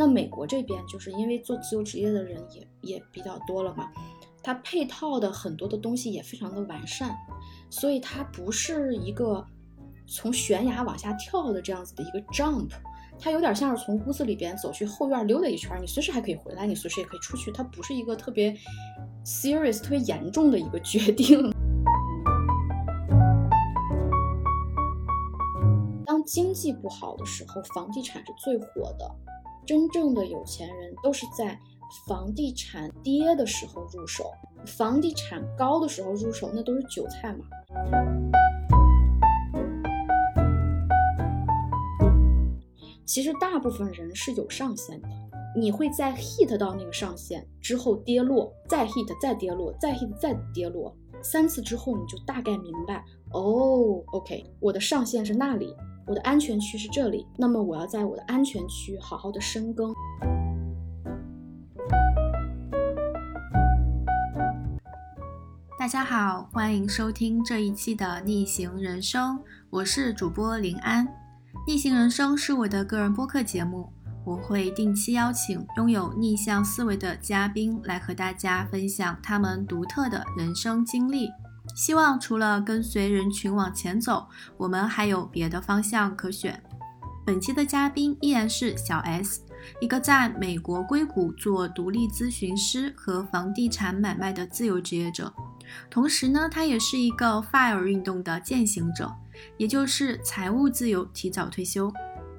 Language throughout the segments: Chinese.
那美国这边就是因为做自由职业的人也也比较多了嘛，它配套的很多的东西也非常的完善，所以它不是一个从悬崖往下跳的这样子的一个 jump，它有点像是从屋子里边走去后院溜达一圈，你随时还可以回来，你随时也可以出去，它不是一个特别 serious、特别严重的一个决定。当经济不好的时候，房地产是最火的。真正的有钱人都是在房地产跌的时候入手，房地产高的时候入手，那都是韭菜嘛。其实大部分人是有上限的，你会在 hit 到那个上限之后跌落，再 hit 再跌落，再 hit 再跌落，三次之后你就大概明白，哦，OK，我的上限是那里。我的安全区是这里，那么我要在我的安全区好好的深耕。大家好，欢迎收听这一期的《逆行人生》，我是主播林安。《逆行人生》是我的个人播客节目，我会定期邀请拥有逆向思维的嘉宾来和大家分享他们独特的人生经历。希望除了跟随人群往前走，我们还有别的方向可选。本期的嘉宾依然是小 S，一个在美国硅谷做独立咨询师和房地产买卖的自由职业者。同时呢，他也是一个 FIRE 运动的践行者，也就是财务自由提早退休。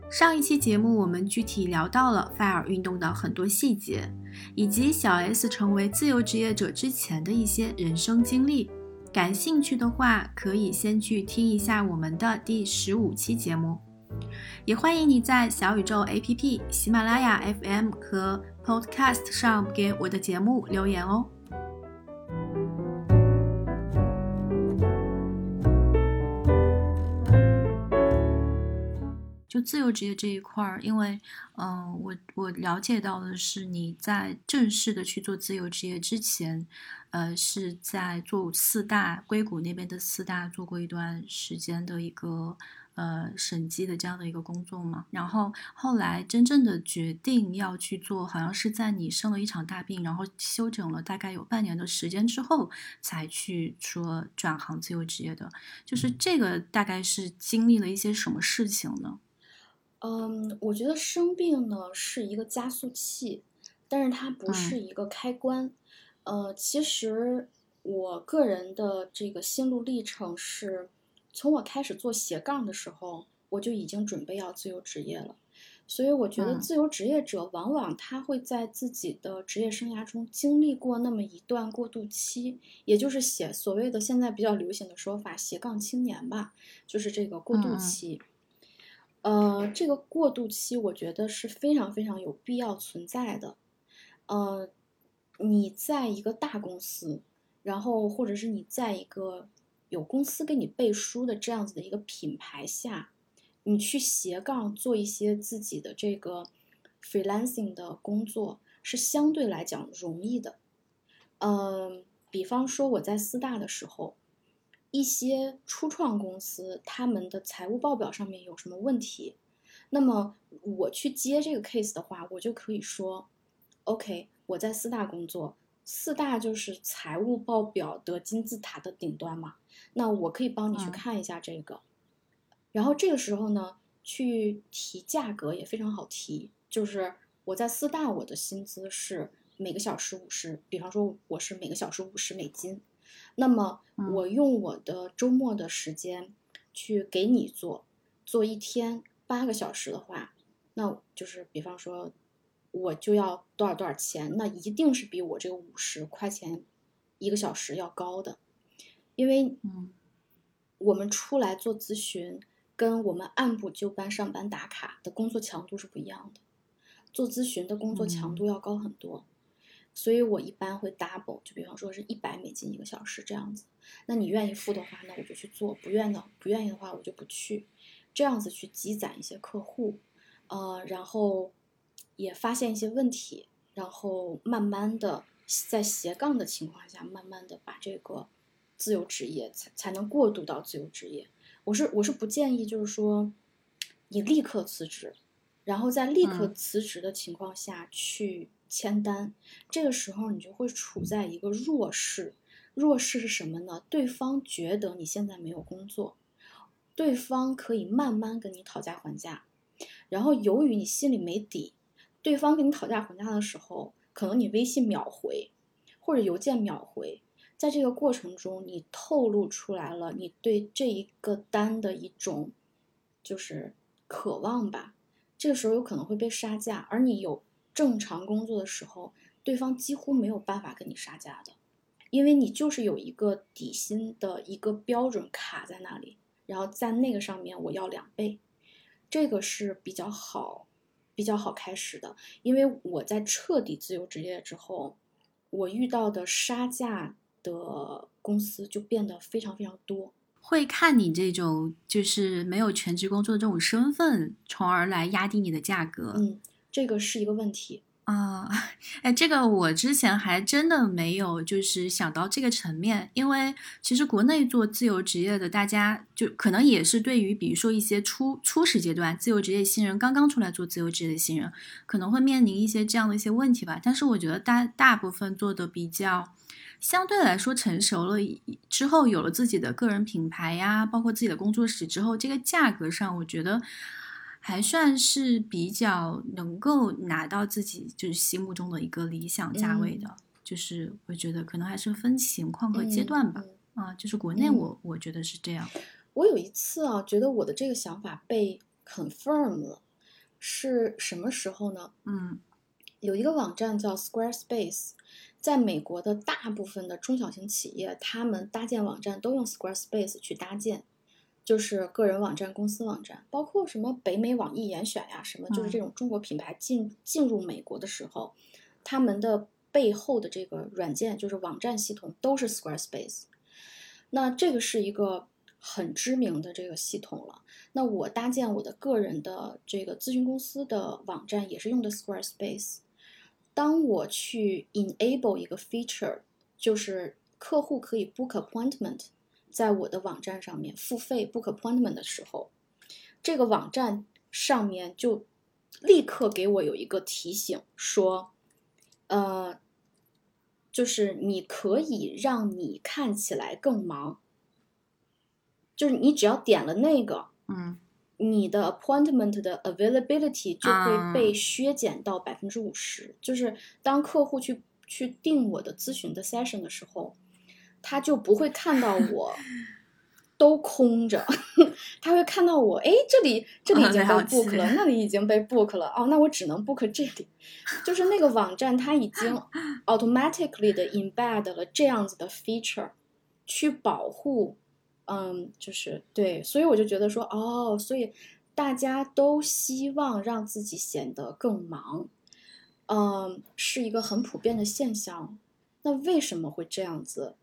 上一期节目我们具体聊到了 FIRE 运动的很多细节，以及小 S 成为自由职业者之前的一些人生经历。感兴趣的话，可以先去听一下我们的第十五期节目。也欢迎你在小宇宙 APP、喜马拉雅 FM 和 Podcast 上给我的节目留言哦。就自由职业这一块儿，因为，嗯，我我了解到的是，你在正式的去做自由职业之前，呃，是在做四大硅谷那边的四大做过一段时间的一个呃审计的这样的一个工作嘛。然后后来真正的决定要去做，好像是在你生了一场大病，然后休整了大概有半年的时间之后，才去说转行自由职业的。就是这个大概是经历了一些什么事情呢？嗯，我觉得生病呢是一个加速器，但是它不是一个开关。呃，其实我个人的这个心路历程是，从我开始做斜杠的时候，我就已经准备要自由职业了。所以我觉得自由职业者往往他会在自己的职业生涯中经历过那么一段过渡期，也就是写所谓的现在比较流行的说法“斜杠青年”吧，就是这个过渡期。呃，这个过渡期我觉得是非常非常有必要存在的。呃，你在一个大公司，然后或者是你在一个有公司给你背书的这样子的一个品牌下，你去斜杠做一些自己的这个 freelancing 的工作，是相对来讲容易的。嗯，比方说我在四大的时候。一些初创公司，他们的财务报表上面有什么问题？那么我去接这个 case 的话，我就可以说，OK，我在四大工作，四大就是财务报表的金字塔的顶端嘛。那我可以帮你去看一下这个。然后这个时候呢，去提价格也非常好提，就是我在四大，我的薪资是每个小时五十，比方说我是每个小时五十美金。那么我用我的周末的时间去给你做，做一天八个小时的话，那就是比方说，我就要多少多少钱，那一定是比我这个五十块钱一个小时要高的，因为嗯我们出来做咨询，跟我们按部就班上班打卡的工作强度是不一样的，做咨询的工作强度要高很多。所以我一般会 double，就比方说是一百美金一个小时这样子。那你愿意付的话，那我就去做；不愿的，不愿意的话，我就不去。这样子去积攒一些客户，呃，然后也发现一些问题，然后慢慢的在斜杠的情况下，慢慢的把这个自由职业才才能过渡到自由职业。我是我是不建议，就是说你立刻辞职，然后在立刻嗯辞职的情况下去签单，这个时候你就会处在一个弱势。弱势是什么呢？对方觉得你现在没有工作，对方可以慢慢跟你讨价还价，然后由于你心里没底，对方跟你讨价还价的时候，可能你微信秒回，或者邮件秒回，在这个过程中，你透露出来了你对这一个单的一种就是渴望吧。这个时候有可能会被杀价，而你有正常工作的时候，对方几乎没有办法跟你杀价的，因为你就是有一个底薪的一个标准卡在那里，然后在那个上面我要两倍，这个是比较好、比较好开始的。因为我在彻底自由职业之后，我遇到的杀价的公司就变得非常非常多。会看你这种就是没有全职工作的这种身份，从而来压低你的价格。嗯，这个是一个问题。啊，哎，这个我之前还真的没有就是想到这个层面，因为其实国内做自由职业的，大家就可能也是对于比如说一些初初始阶段自由职业新人刚刚出来做自由职业的新人，可能会面临一些这样的一些问题吧。但是我觉得大大部分做的比较相对来说成熟了之后，有了自己的个人品牌呀，包括自己的工作室之后，这个价格上，我觉得。还算是比较能够拿到自己就是心目中的一个理想价位的，就是我觉得可能还是分情况和阶段吧。嗯、啊，就是国内嗯我、我觉得是这样。我有一次啊，觉得我的这个想法被 confirm 了，是什么时候呢？嗯有一个网站叫 Squarespace，在美国的大部分的中小型企业，他们搭建网站都用 Squarespace 去搭建。就是个人网站、公司网站，包括什么北美网易严选呀，什么就是这种中国品牌进进入美国的时候，他们的背后的这个软件就是网站系统都是 Squarespace。那这个是一个很知名的这个系统了。那我搭建我的个人的这个咨询公司的网站也是用的 Squarespace。当我去 enable 一个 feature，就是客户可以 book appointment。在我的网站上面付费 book appointment 的时候，这个网站上面就立刻给我有一个提醒说，呃，就是你可以让你看起来更忙，就是你只要点了那个，嗯，你的 appointment 的 availability 就啊会被削减到百分之五十。就是当客户去去定我的咨询的 session 的时候。他就不会看到我都空着，他会看到我，哎，这里这里已经被 book 了，那里已经被 book 了，哦，那我只能 book 这里。就是那个网站，它已经 automatically 的 embed 了这样子的 feature，去保护，嗯，就是对，所以我就觉得说，哦，所以大家都希望让自己显得更忙，嗯，是一个很普遍的现象。那为什么会这样子？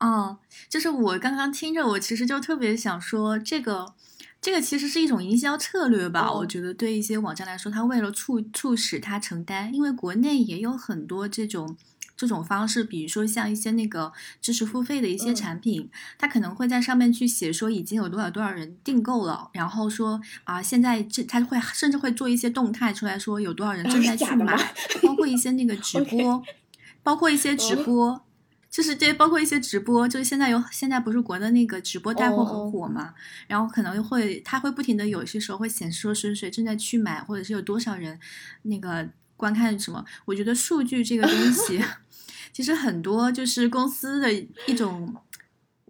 哦，就是我刚刚听着，我其实就特别想说，这个这个其实是一种营销策略吧。哦我觉得对一些网站来说，它为了促促使它承担，因为国内也有很多这种这种方式，比如说像一些那个知识付费的一些嗯产品，它可能会在上面去写说已经有多少多少人订购了，然后说啊，现在这它会甚至会做一些动态出来说有多少人哦正在去买，包括一些那个直 播，包括一些直哦播。就是这包括一些直播，就是现在有现在不是国内那个直播带货很火嘛，然后可能会它会不停的有些时候会显示说谁谁正在去买，或者是有多少人那个观看什么。我觉得数据这个东西，其实很多就是公司的一种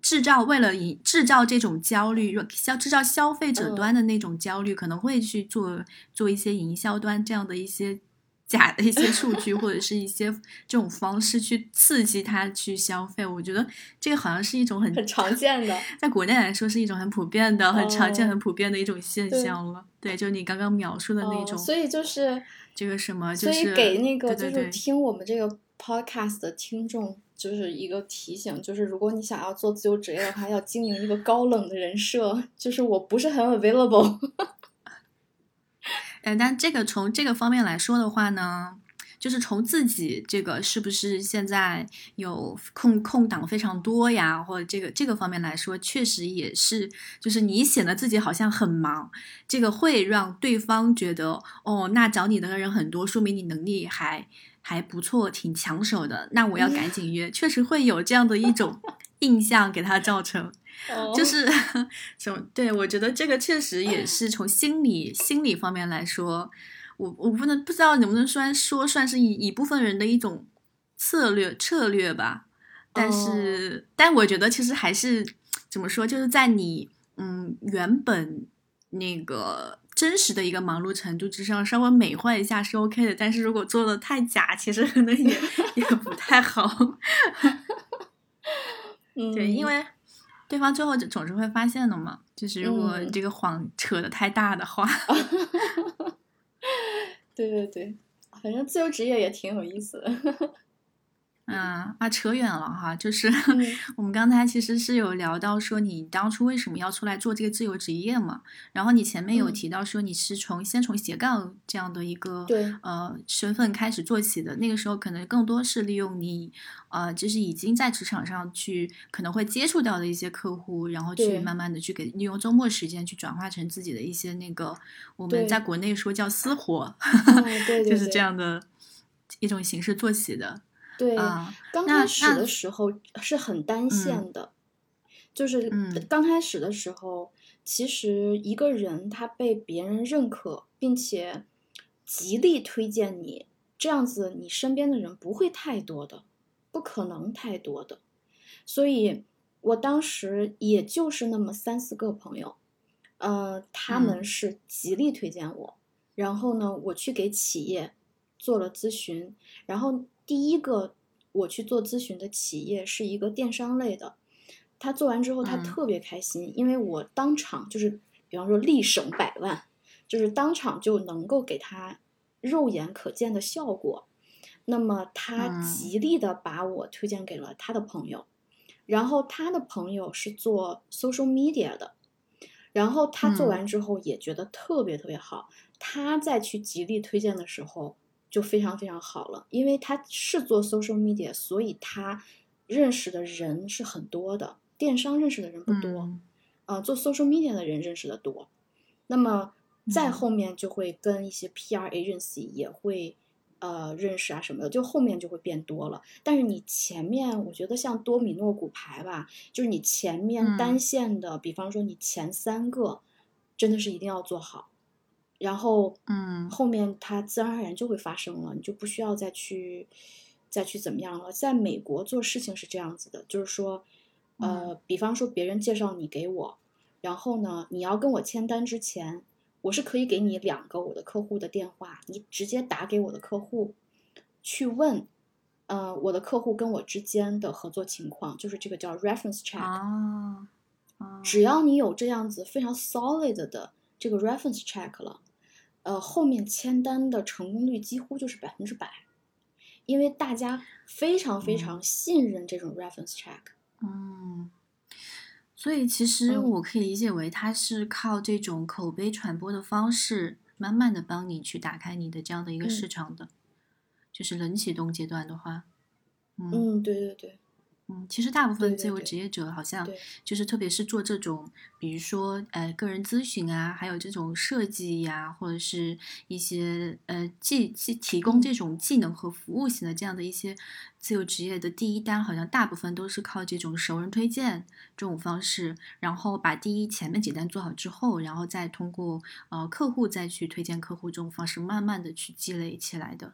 制造，为了以制造这种焦虑，消制造消费者嗯端的那种焦虑，可能会去做做一些营销端这样的一些。假的一些数据或者是一些这种方式去刺激他去消费，我觉得这个好像是一种很很常见的。在国内来说是一种很普遍的、很常见、哦很普遍的一种现象了。对，就你刚刚描述的那种，哦所以就是，这个什么，就所以是给那个就是听我们这个 podcast 的听众，就是一个提醒，就是如果你想要做自由职业的话，要经营一个高冷的人设，就是我不是很 available。呃，但这个从这个方面来说的话呢，就是从自己这个是不是现在有空空档非常多呀，或者这个这个方面来说，确实也是，就是你显得自己好像很忙，这个会让对方觉得哦，那找你的人很多，说明你能力还还不错，挺抢手的，那我要赶紧约，确实会有这样的一种 印象给他造成。就是 什么对我觉得这个确实也是从心理心理方面来说，我我不能不知道能不能算说算是一一部分人的一种策略策略吧，但是但我觉得其实还是怎么说，就是在你嗯原本那个真实的一个忙碌程度之上，稍微美化一下是 OK 的，但是如果做的太假，其实可能也 也不太好。对，因为。对方最后就总是会发现的嘛，就是如果这个谎扯得太大的话。对对对，反正自由职业也挺有意思的。嗯啊，扯远了哈，就是 我们刚才其实是有聊到说你当初为什么要出来做这个自由职业嘛，然后你前面有提到说你是从先从斜杠这样的一个呃身份开始做起的，那个时候可能更多是利用你呃就是已经在职场上去可能会接触到的一些客户，然后去慢慢的去给利用周末时间去转化成自己的一些那个我们在国内说叫私活，就是这样的一种形式做起的。对，刚开始的时候是很单线的，就是刚开始的时候，其实一个人他被别人认可，并且极力推荐你，这样子你身边的人不会太多的，不可能太多的，所以我当时也就是那么三四个朋友，呃，他们是极力推荐我，然后呢，我去给企业做了咨询，然后。第一个我去做咨询的企业是一个电商类的，他做完之后他特别开心，因为我当场就是，比方说立省百万，就是当场就能够给他肉眼可见的效果，那么他极力的把我推荐给了他的朋友，然后他的朋友是做 social media 的，然后他做完之后也觉得特别特别好，他再去极力推荐的时候。就非常非常好了，因为他是做 social media，所以他认识的人是很多的。电商认识的人不多，啊，做 social media 的人认识的多。那么再后面就会跟一些 PR agency 也会呃认识啊什么的，就后面就会变多了。但是你前面，我觉得像多米诺骨牌吧，就是你前面单线的，比方说你前三个，真的是一定要做好。然后，嗯，后面它自然而然就会发生了，你就不需要再去，再去怎么样了。在美国做事情是这样子的，就是说，呃，比方说别人介绍你给我，然后呢，你要跟我签单之前，我是可以给你两个我的客户的电话，你直接打给我的客户，去问，呃，我的客户跟我之间的合作情况，就是这个叫 reference check。啊，只要你有这样子非常 solid 的这个 reference check 了。呃，后面签单的成功率几乎就是百分之百，因为大家非常非常信任这种 reference check。嗯，所以其实我可以理解为，它是靠这种口碑传播的方式，慢慢的帮你去打开你的这样的一个市场的，就是冷启动阶段的话。嗯，对对对。嗯，其实大部分自由职业者好像就是，特别是做这种，比如说呃个人咨询啊，还有这种设计呀，或者是一些呃技技提供这种技能和服务型的这样的一些自由职业的第一单，好像大部分都是靠这种熟人推荐这种方式，然后把第一前面几单做好之后，然后再通过呃客户再去推荐客户这种方式，慢慢的去积累起来的。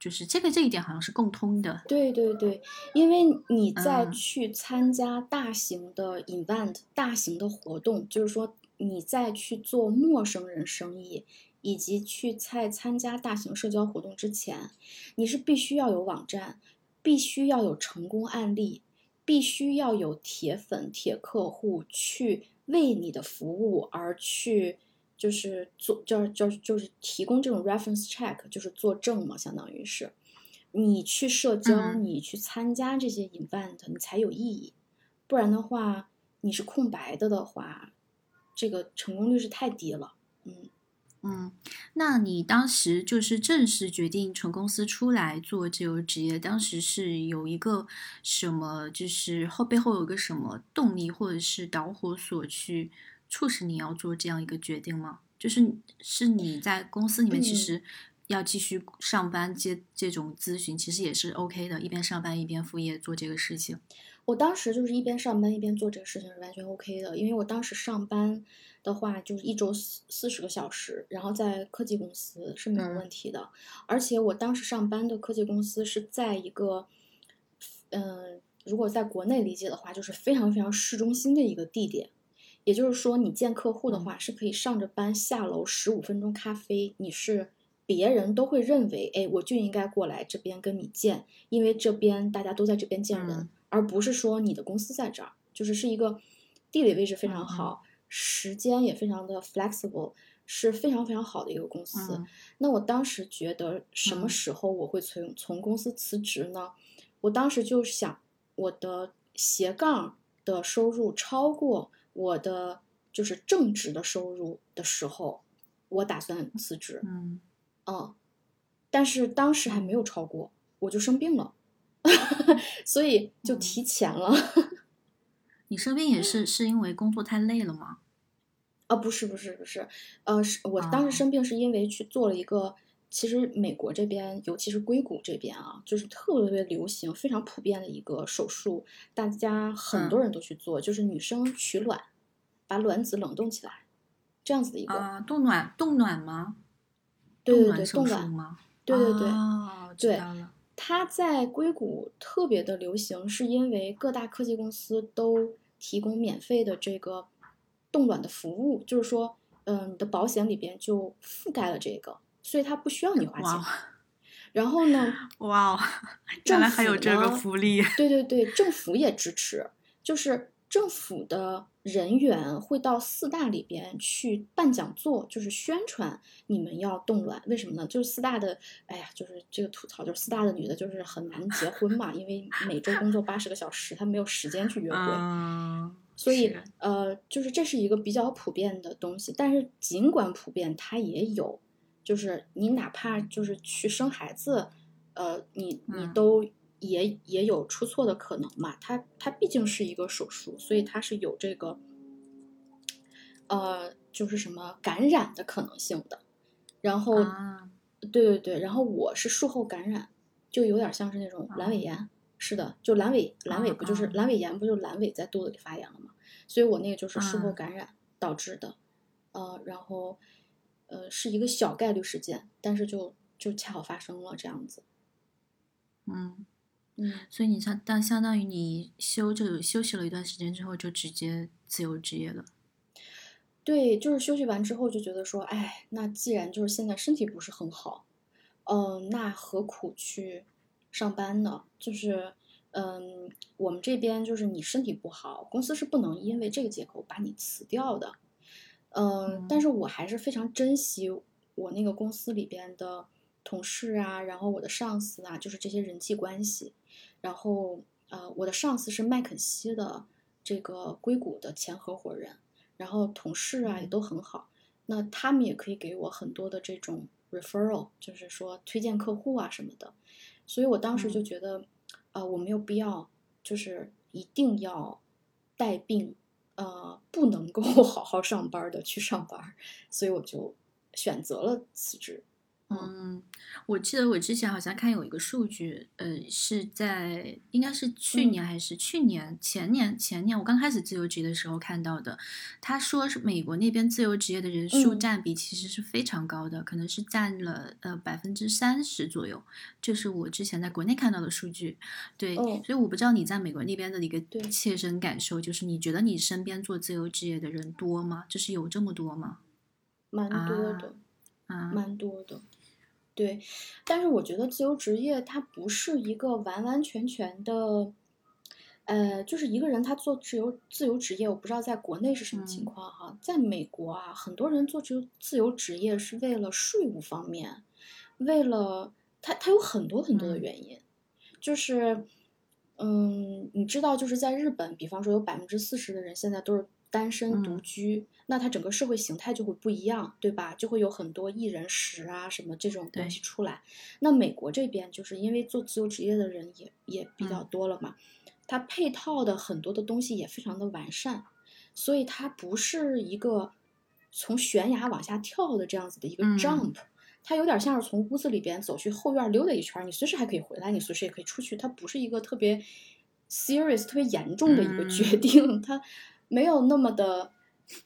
就是这个这一点好像是共通的，对对对，因为你在去参加大型的 event、大型的活动，就是说你在去做陌生人生意，以及去在参加大型社交活动之前，你是必须要有网站，必须要有成功案例，必须要有铁粉、铁客户去为你的服务而去。就是做，就是就是就是提供这种 reference check，就是作证嘛，相当于是，你去社交，你去参加这些 event，你才有意义，不然的话，你是空白的的话，这个成功率是太低了。嗯，嗯，那你当时就是正式决定从公司出来做自由职业，当时是有一个什么，就是后背后有个什么动力或者是导火索去促使你要做这样一个决定吗？就是是你在公司里面其实要继续上班接这种咨询，其实也是 OK 的，一边上班一边副业做这个事情。我当时就是一边上班一边做这个事情是完全 OK 的，因为我当时上班。的话就是一周四四十个小时，然后在科技公司是没有问题的。而且我当时上班的科技公司是在一个，嗯，如果在国内理解的话，就是非常非常市中心的一个地点。也就是说，你见客户的话是可以上着班下楼十五分钟咖啡，你是别人都会认为，哎，我就应该过来这边跟你见，因为这边大家都在这边见人，而不是说你的公司在这儿，就是是一个地理位置非常好。时间也非常的 flexible，是非常非常好的一个公司。那我当时觉得什么时候我会从从公司辞职呢？我当时就想，我的斜杠的收入超过我的就是正职的收入的时候，我打算辞职。嗯，嗯，但是当时还没有超过，我就生病了，所以就提前了。你生病也是是因为工作太累了吗？啊，不是不是不是，呃，是我当时生病是因为去做了一个，其实美国这边，尤其是硅谷这边啊，就是特别特别流行、非常普遍的一个手术，大家很多人都去做，就是女生取卵，把卵子冷冻起来，这样子的一个啊，冻卵冻卵吗？对对对，冻卵吗？对对对，对，它在硅谷特别的流行，是因为各大科技公司都提供免费的这个。冻卵的服务，就是说，嗯，你的保险里边就覆盖了这个，所以他不需要你花钱。然后呢？哇，原来还有这个福利。对对对，政府也支持，就是政府的人员会到四大里边去办讲座，就是宣传你们要动卵。为什么呢？就是四大的，哎呀，就是这个吐槽，就是四大的女的，就是很难结婚嘛，因为每周工作八十个小时，她没有时间去约会。所以，呃，就是这是一个比较普遍的东西，但是尽管普遍，它也有，就是你哪怕就是去生孩子，呃，你你都也也有出错的可能嘛。它它毕竟是一个手术，所以它是有这个，呃，就是什么感染的可能性的。然后，对对对，然后我是术后感染，就有点像是那种阑尾炎。是的，就阑尾，阑尾不就是阑尾炎？不就阑尾在肚子里发炎了吗？所以我那个就是术后感染导致的，呃，然后，呃，是一个小概率事件，但是就就恰好发生了这样子。嗯嗯，所以你相当相当于你休就休息了一段时间之后，就直接自由职业了。对，就是休息完之后就觉得说，哎，那既然就是现在身体不是很好，嗯，那何苦去？上班呢，就是，嗯，我们这边就是你身体不好，公司是不能因为这个借口把你辞掉的，嗯，但是我还是非常珍惜我那个公司里边的同事啊，然后我的上司啊，就是这些人际关系，然后，呃，我的上司是麦肯锡的这个硅谷的前合伙人，然后同事啊也都很好，那他们也可以给我很多的这种 referral，就是说推荐客户啊什么的。所以我当时就觉得，呃，我没有必要，就是一定要带病，呃，不能够 好好上班的去上班，所以我就选择了辞职。嗯，我记得我之前好像看有一个数据，呃，是在应该是去年还是去年前年前年，我刚开始自由职业的时候看到的。他说是美国那边自由职业的人数占比其实是非常高的，可能是占了呃百分之三十左右。这是我之前在国内看到的数据。对，所以我不知道你在美国那边的一个切身感受，就是你觉得你身边做自由职业的人多吗？就是有这么多吗？蛮多的，啊，蛮多的。对，但是我觉得自由职业它不是一个完完全全的，呃，就是一个人他做自由自由职业，我不知道在国内是什么情况哈，在美国啊，很多人做自由自由职业是为了税务方面，为了他他有很多很多的原因，就是，嗯，你知道就是在日本，比方说有百分之四十的人现在都是单身独居，那它整个社会形态就会不一样，对吧？就会有很多一人食啊什么这种东西出来。那美国这边就是因为做自由职业的人也也比较多了嘛，它配套的很多的东西也非常的完善，所以它不是一个从悬崖往下跳的这样子的一个 jump，它有点像是从屋子里边走去后院溜达一圈，你随时还可以回来，你随时也可以出去，它不是一个特别 serious、特别严重的一个决定，它。没有那么的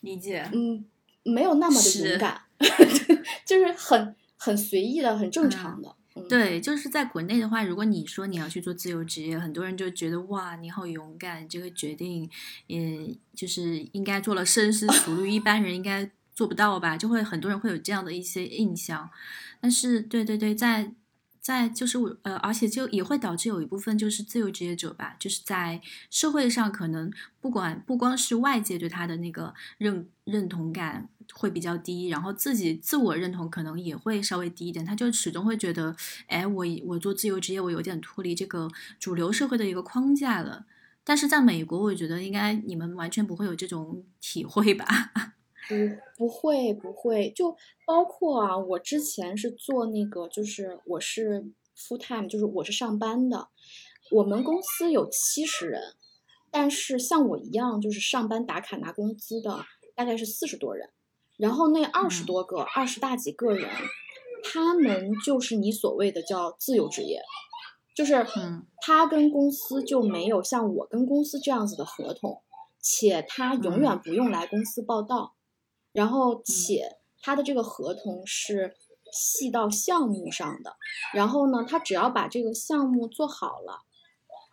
理解，嗯，没有那么的勇敢，就是很很随意的，很正常的。对，就是在国内的话，如果你说你要去做自由职业，很多人就觉得哇，你好勇敢，这个决定，嗯，就是应该做了深思熟虑，一般人应该做不到吧？就会很多人会有这样的一些印象。但是，对对对，在。在就是我呃，而且就也会导致有一部分就是自由职业者吧，就是在社会上可能不管不光是外界对他的那个认认同感会比较低，然后自己自我认同可能也会稍微低一点，他就始终会觉得，哎，我我做自由职业，我有点脱离这个主流社会的一个框架了。但是在美国，我觉得应该你们完全不会有这种体会吧。不不会不会，就包括啊，我之前是做那个，就是我是 full time，就是我是上班的。我们公司有七十人，但是像我一样就是上班打卡拿工资的大概是四十多人。然后那二十多个、二十大几个人，他们就是你所谓的叫自由职业，就是他跟公司就没有像我跟公司这样子的合同，且他永远不用来公司报道。然后，且他的这个合同是系到项目上的，然后呢，他只要把这个项目做好了，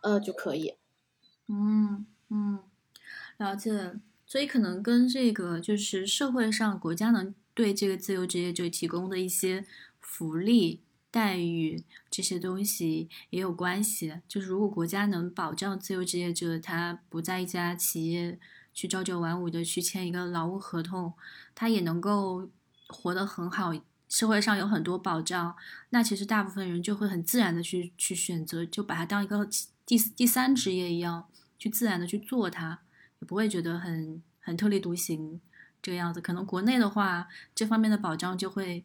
呃，就可以。嗯嗯，了解。所以可能跟这个就是社会上国家能对这个自由职业者提供的一些福利待遇这些东西也有关系。就是如果国家能保障自由职业者他不在一家企业。去朝九晚五的去签一个劳务合同，他也能够活得很好，社会上有很多保障。那其实大部分人就会很自然的去去选择，就把它当一个第第三职业一样，去自然的去做它，也不会觉得很很特立独行这个样子。可能国内的话，这方面的保障就会。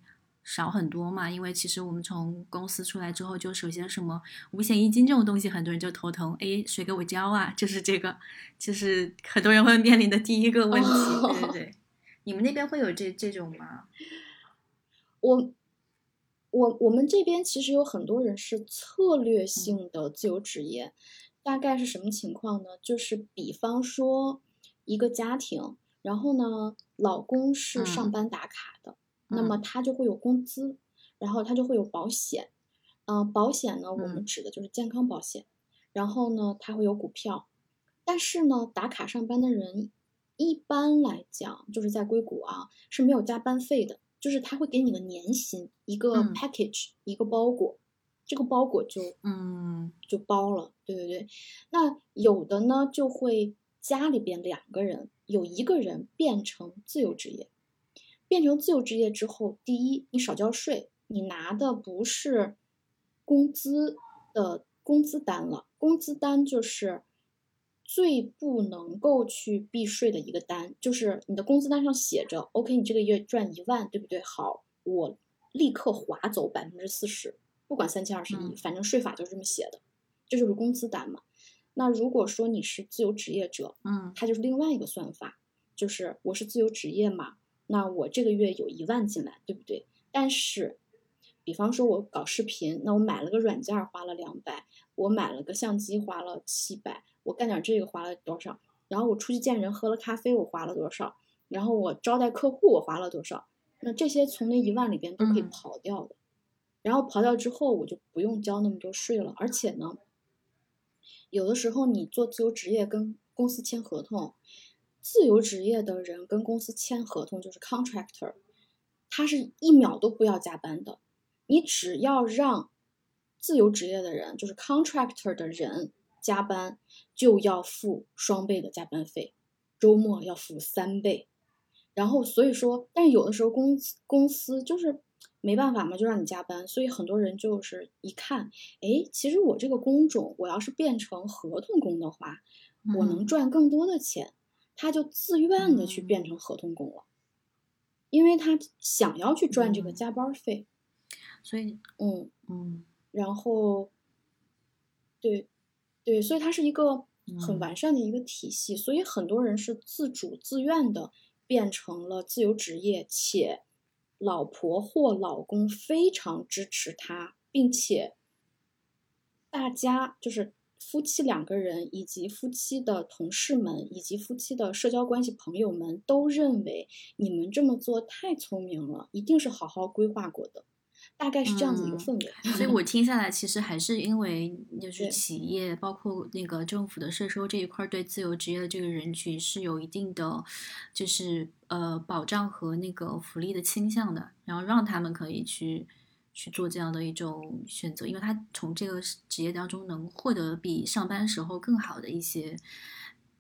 少很多嘛，因为其实我们从公司出来之后，就首先什么五险一金这种东西，很多人就头疼。哎，谁给我交啊？就是这个，就是很多人会面临的第一个问题。对对 对，你们那边会有这这种吗？我我我们这边其实有很多人是策略性的自由职业，大概是什么情况呢？就是比方说一个家庭，然后呢，老公是上班打卡的。那么他就会有工资，然后他就会有保险，嗯，保险呢，我们指的就是健康保险，然后呢，他会有股票，但是呢，打卡上班的人一般来讲就是在硅谷啊是没有加班费的，就是他会给你个年薪，一个 package，一个包裹，这个包裹就嗯。就包了，对对对，那有的呢就会家里边两个人有一个人变成自由职业。变成自由职业之后，第一，你少交税，你拿的不是工资的工资单了，工资单就是最不能够去避税的一个单，就是你的工资单上写着，OK，你这个月赚一万，对不对？好，我立刻划走百分之四十，不管三七二十一，反正税法就是这么写的，这就是工资单嘛。那如果说你是自由职业者，嗯，它就是另外一个算法，就是我是自由职业嘛。那我这个月有一万进来，对不对？但是，比方说我搞视频，那我买了个软件花了两百，我买了个相机花了七百，我干点这个花了多少？然后我出去见人喝了咖啡我花了多少？然后我招待客户我花了多少？那这些从那一万里边都可以刨掉的。然后刨掉之后，我就不用交那么多税了。而且呢，有的时候你做自由职业跟公司签合同。自由职业的人跟公司签合同就是 contractor，他是一秒都不要加班的。你只要让自由职业的人，就是 contractor 的人加班，就要付双倍的加班费，周末要付三倍。然后所以说，但是有的时候公公司就是没办法嘛，就让你加班。所以很多人就是一看，哎，其实我这个工种，我要是变成合同工的话，我能赚更多的钱。他就自愿的去变成合同工了，因为他想要去赚这个加班费。所以，嗯。嗯，然后，对，对，所以它是一个很完善的一个体系，所以很多人是自主自愿的变成了自由职业，且老婆或老公非常支持他，并且大家就是夫妻两个人，以及夫妻的同事们，以及夫妻的社交关系朋友们都认为你们这么做太聪明了，一定是好好规划过的。大概是这样子一个氛围，所以我听下来，其实还是因为就是企业，包括那个政府的税收这一块，对自由职业的这个人群是有一定的，就是呃保障和那个福利的倾向的，然后让他们可以去去做这样的一种选择，因为他从这个职业当中能获得比上班时候更好的一些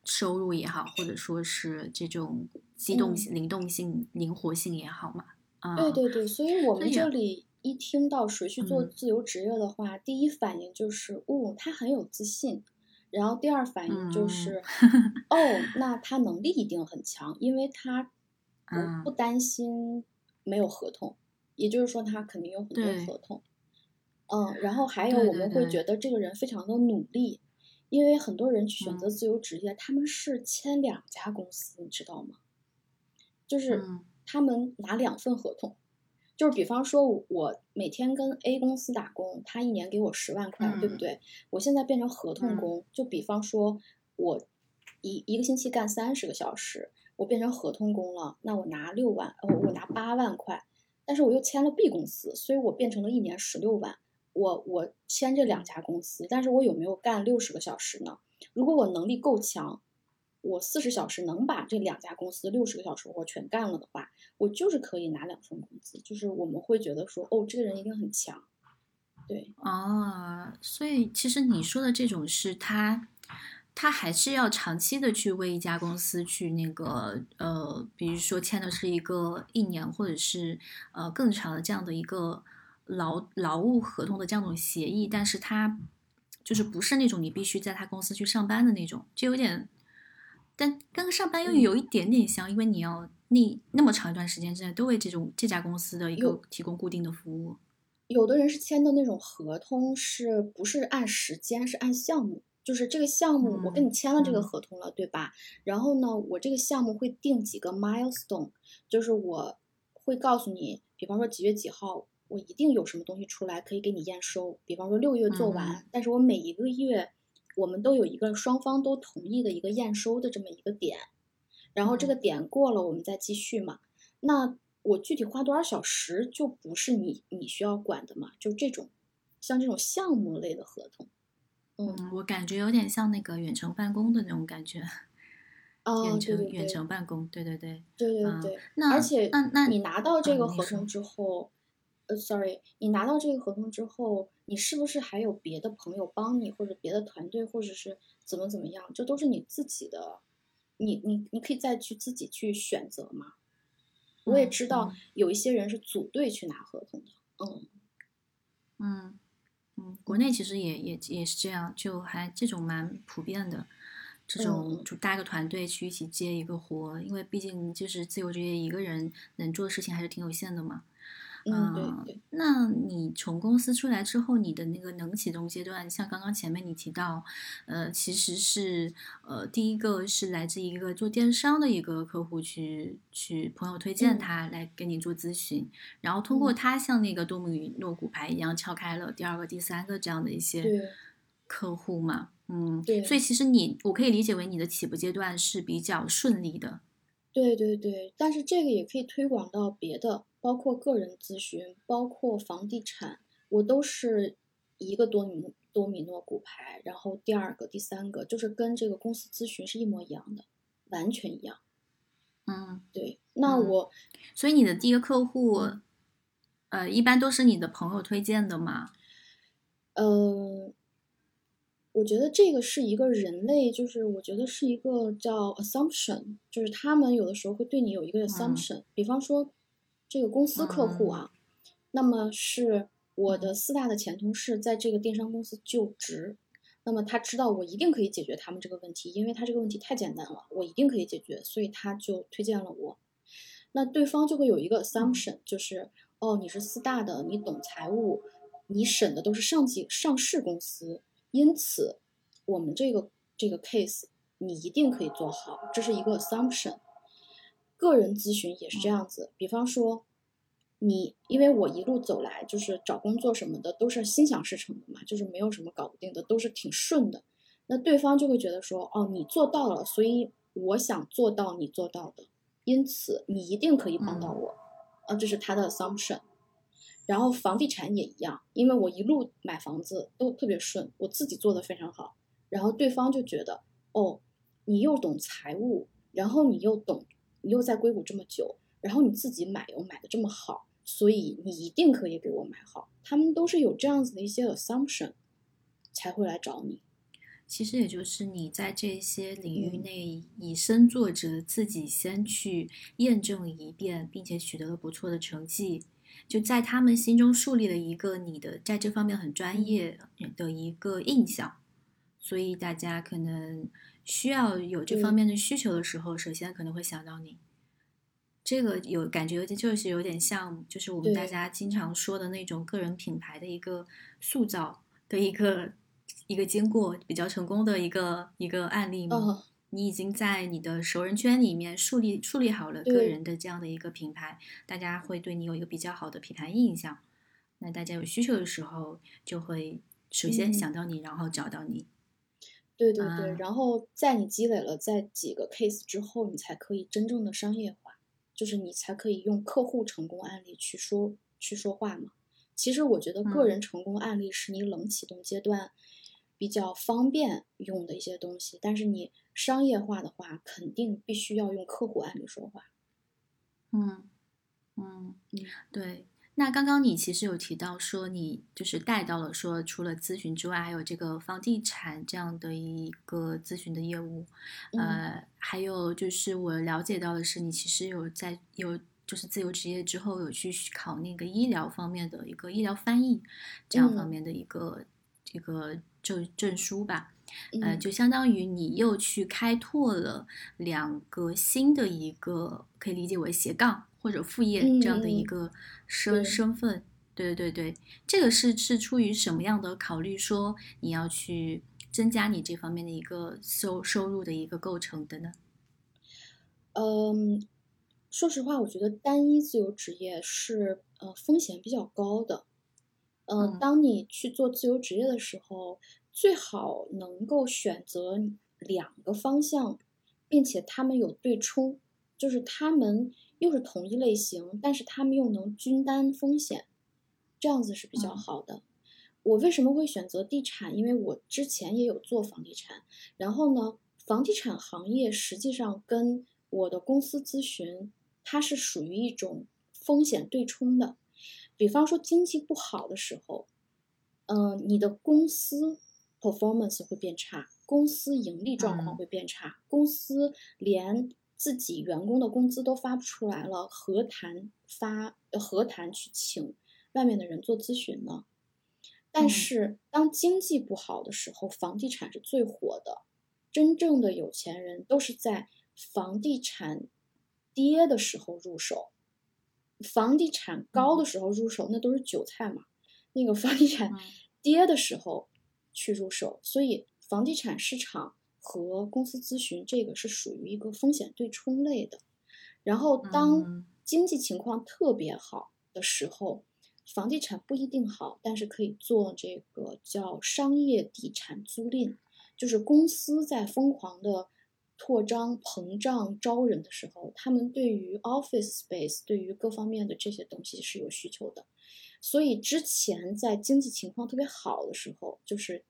收入也好，或者说是这种机动性、灵动性、灵活性也好嘛。啊，对对对，所以我们这里。一听到谁去做自由职业的话，第一反应就是，哦，他很有自信。然后第二反应就是，哦，那他能力一定很强，因为他不不担心没有合同，也就是说他肯定有很多合同。嗯，然后还有我们会觉得这个人非常的努力，因为很多人去选择自由职业，他们是签两家公司，你知道吗？就是他们拿两份合同。就是比方说，我每天跟 A 公司打工，他一年给我十万块，对不对？我现在变成合同工，就比方说，我一一个星期干三十个小时，我变成合同工了，那我拿六万，哦我拿八万块，但是我又签了 B 公司，所以我变成了一年十六万。我我签这两家公司，但是我有没有干六十个小时呢？如果我能力够强。我四十小时能把这两家公司六十个小时活全干了的话，我就是可以拿两份工资。就是我们会觉得说，哦，这个人一定很强，对啊。所以其实你说的这种是他，他还是要长期的去为一家公司去那个呃，比如说签的是一个一年或者是呃更长的这样的一个劳劳务合同的这样一种协议，但是他就是不是那种你必须在他公司去上班的那种，就有点。但跟上班又有一点点像，因为你要那那么长一段时间之内都为这种这家公司的一个提供固定的服务。有的人是签的那种合同，是不是按时间，是按项目？就是这个项目我跟你签了这个合同了，对吧？然后呢，我这个项目会定几个 milestone，就是我会告诉你，比方说几月几号，我一定有什么东西出来可以给你验收。比方说六月做完，但是我每一个月。我们都有一个双方都同意的一个验收的这么一个点，然后这个点过了，我们再继续嘛。那我具体花多少小时就不是你你需要管的嘛？就这种，像这种项目类的合同，嗯，我感觉有点像那个远程办公的那种感觉。哦，远程远程办公，对对对，对对对。那而且那那你拿到这个合同之后。呃，sorry，你拿到这个合同之后，你是不是还有别的朋友帮你，或者别的团队，或者是怎么怎么样？这都是你自己的，你你你可以再去自己去选择嘛。我也知道有一些人是组队去拿合同的，嗯嗯嗯，国内其实也也也是这样，就还这种蛮普遍的，这种就搭个团队去一起接一个活，因为毕竟就是自由职业，一个人能做的事情还是挺有限的嘛。嗯，对对。那你从公司出来之后，你的那个能启动阶段，像刚刚前面你提到，呃，其实是呃，第一个是来自一个做电商的一个客户去去朋友推荐他来给你做咨询，然后通过他像那个多米诺骨牌一样撬开了第二个、第三个这样的一些客户嘛，嗯，对。所以其实你我可以理解为你的起步阶段是比较顺利的。对对对，但是这个也可以推广到别的。包括个人咨询，包括房地产，我都是一个多米多米诺骨牌，然后第二个、第三个就是跟这个公司咨询是一模一样的，完全一样。嗯，对。那我，所以你的第一个客户，呃，一般都是你的朋友推荐的吗？呃，我觉得这个是一个人类，就是我觉得是一个叫 assumption，就是他们有的时候会对你有一个 assumption，比方说。这个公司客户啊，那么是我的四大的前同事在这个电商公司就职，那么他知道我一定可以解决他们这个问题，因为他这个问题太简单了，我一定可以解决，所以他就推荐了我。那对方就会有一个 assumption，就是哦，你是四大的，你懂财务，你审的都是上级上市公司，因此我们这个这个 case 你一定可以做好，这是一个 assumption。个人咨询也是这样子，比方说。你因为我一路走来就是找工作什么的都是心想事成的嘛，就是没有什么搞不定的，都是挺顺的。那对方就会觉得说，哦，你做到了，所以我想做到你做到的，因此你一定可以帮到我，啊，这是他的 assumption。然后房地产也一样，因为我一路买房子都特别顺，我自己做的非常好，然后对方就觉得，哦，你又懂财务，然后你又懂，你又在硅谷这么久，然后你自己买又买的这么好。所以你一定可以给我买好，他们都是有这样子的一些 assumption，才会来找你。其实也就是你在这些领域内以身作则，自己先去验证一遍，并且取得了不错的成绩，就在他们心中树立了一个你的在这方面很专业的一个印象。所以大家可能需要有这方面的需求的时候，首先可能会想到你。这个有感觉，有点就是有点像，就是我们大家经常说的那种个人品牌的一个塑造的一个一个经过比较成功的一个一个案例嘛。你已经在你的熟人圈里面树立树立好了个人的这样的一个品牌，大家会对你有一个比较好的品牌印象。那大家有需求的时候，就会首先想到你，然后找到你。对对对，然后在你积累了在几个 case 之后，你才可以真正的商业化。就是你才可以用客户成功案例去说去说话嘛。其实我觉得个人成功案例是你冷启动阶段比较方便用的一些东西，但是你商业化的话，肯定必须要用客户案例说话。嗯嗯嗯，对。那刚刚你其实有提到说，你就是带到了说，除了咨询之外，还有这个房地产这样的一个咨询的业务，呃，还有就是我了解到的是，你其实有在有就是自由职业之后有去考那个医疗方面的一个医疗翻译这样方面的一个这个证证书吧，呃，就相当于你又去开拓了两个新的一个可以理解为斜杠。或者副业这样的一个身身份，对对对对，这个是是出于什么样的考虑？说你要去增加你这方面的一个收收入的一个构成的呢？嗯，说实话，我觉得单一自由职业是呃风险比较高的。嗯，当你去做自由职业的时候，最好能够选择两个方向，并且他们有对冲，就是他们。又是同一类型，但是他们又能均担风险，这样子是比较好的。我为什么会选择地产？因为我之前也有做房地产，然后呢，房地产行业实际上跟我的公司咨询，它是属于一种风险对冲的。比方说经济不好的时候，嗯，你的公司 performance 会变差，公司盈利状况会变差，公司连。自己员工的工资都发不出来了，何谈发何谈去请外面的人做咨询呢？但是当经济不好的时候，房地产是最火的。真正的有钱人都是在房地产跌的时候入手，房地产高的时候入手，那都是韭菜嘛。那个房地产跌的时候去入手，所以房地产市场。和公司咨询这个是属于一个风险对冲类的，然后当经济情况特别好的时候，房地产不一定好，但是可以做这个叫商业地产租赁，就是公司在疯狂的扩张、膨胀、招人的时候，他们对于 office space 对于各方面的这些东西是有需求的，所以之前在经济情况特别好的时候，就是。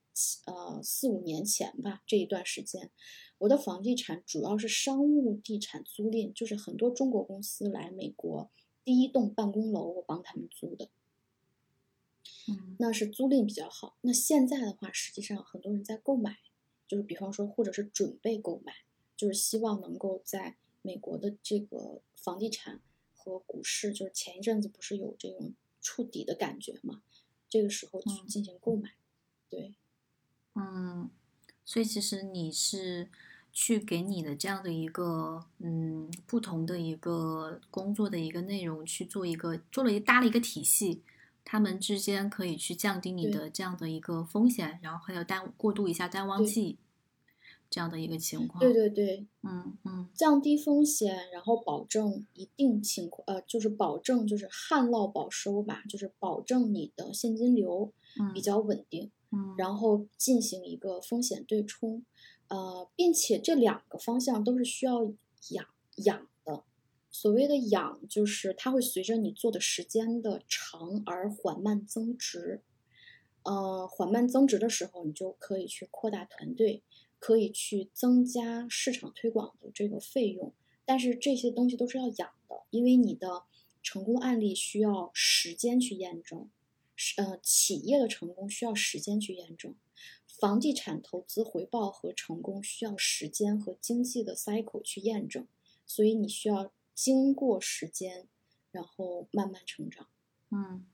呃，四五年前吧，这一段时间，我的房地产主要是商务地产租赁，就是很多中国公司来美国，第一栋办公楼我帮他们租的，嗯，那是租赁比较好。那现在的话，实际上很多人在购买，就是比方说，或者是准备购买，就是希望能够在美国的这个房地产和股市，就是前一阵子不是有这种触底的感觉嘛，这个时候去进行购买，对。嗯，所以其实你是去给你的这样的一个嗯不同的一个工作的一个内容去做一个做了一搭了一个体系，他们之间可以去降低你的这样的一个风险，然后还有淡过渡一下淡旺季这样的一个情况。对对对，嗯嗯降低风险，然后保证一定情况，呃，就是保证就是旱涝保收吧，就是保证你的现金流比嗯较稳定。嗯，然后进行一个风险对冲，呃，并且这两个方向都是需要养养的。所谓的养，就是它会随着你做的时间的长而缓慢增值。呃，缓慢增值的时候，你就可以去扩大团队，可以去增加市场推广的这个费用。但是这些东西都是要养的，因为你的成功案例需要时间去验证。是呃，企业的成功需要时间去验证，房地产投资回报和成功需要时间和经济的 cycle 去验证，所以你需要经过时间，然后慢慢成长。嗯，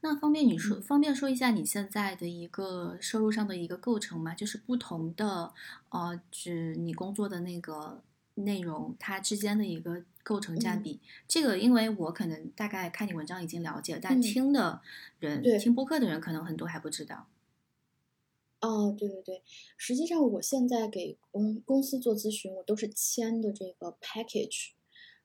那方便你说嗯方便说一下你现在的一个收入上的一个构成吗？就是不同的呃，指你工作的那个内容，它之间的一个构成占嗯。比。这个因为我可能大概看你文章已经了解，但嗯。听的人、对。听播客的人可能很多还不知道。哦，对对对，实际上我现在给公公司做咨询，我都是签的这个 package，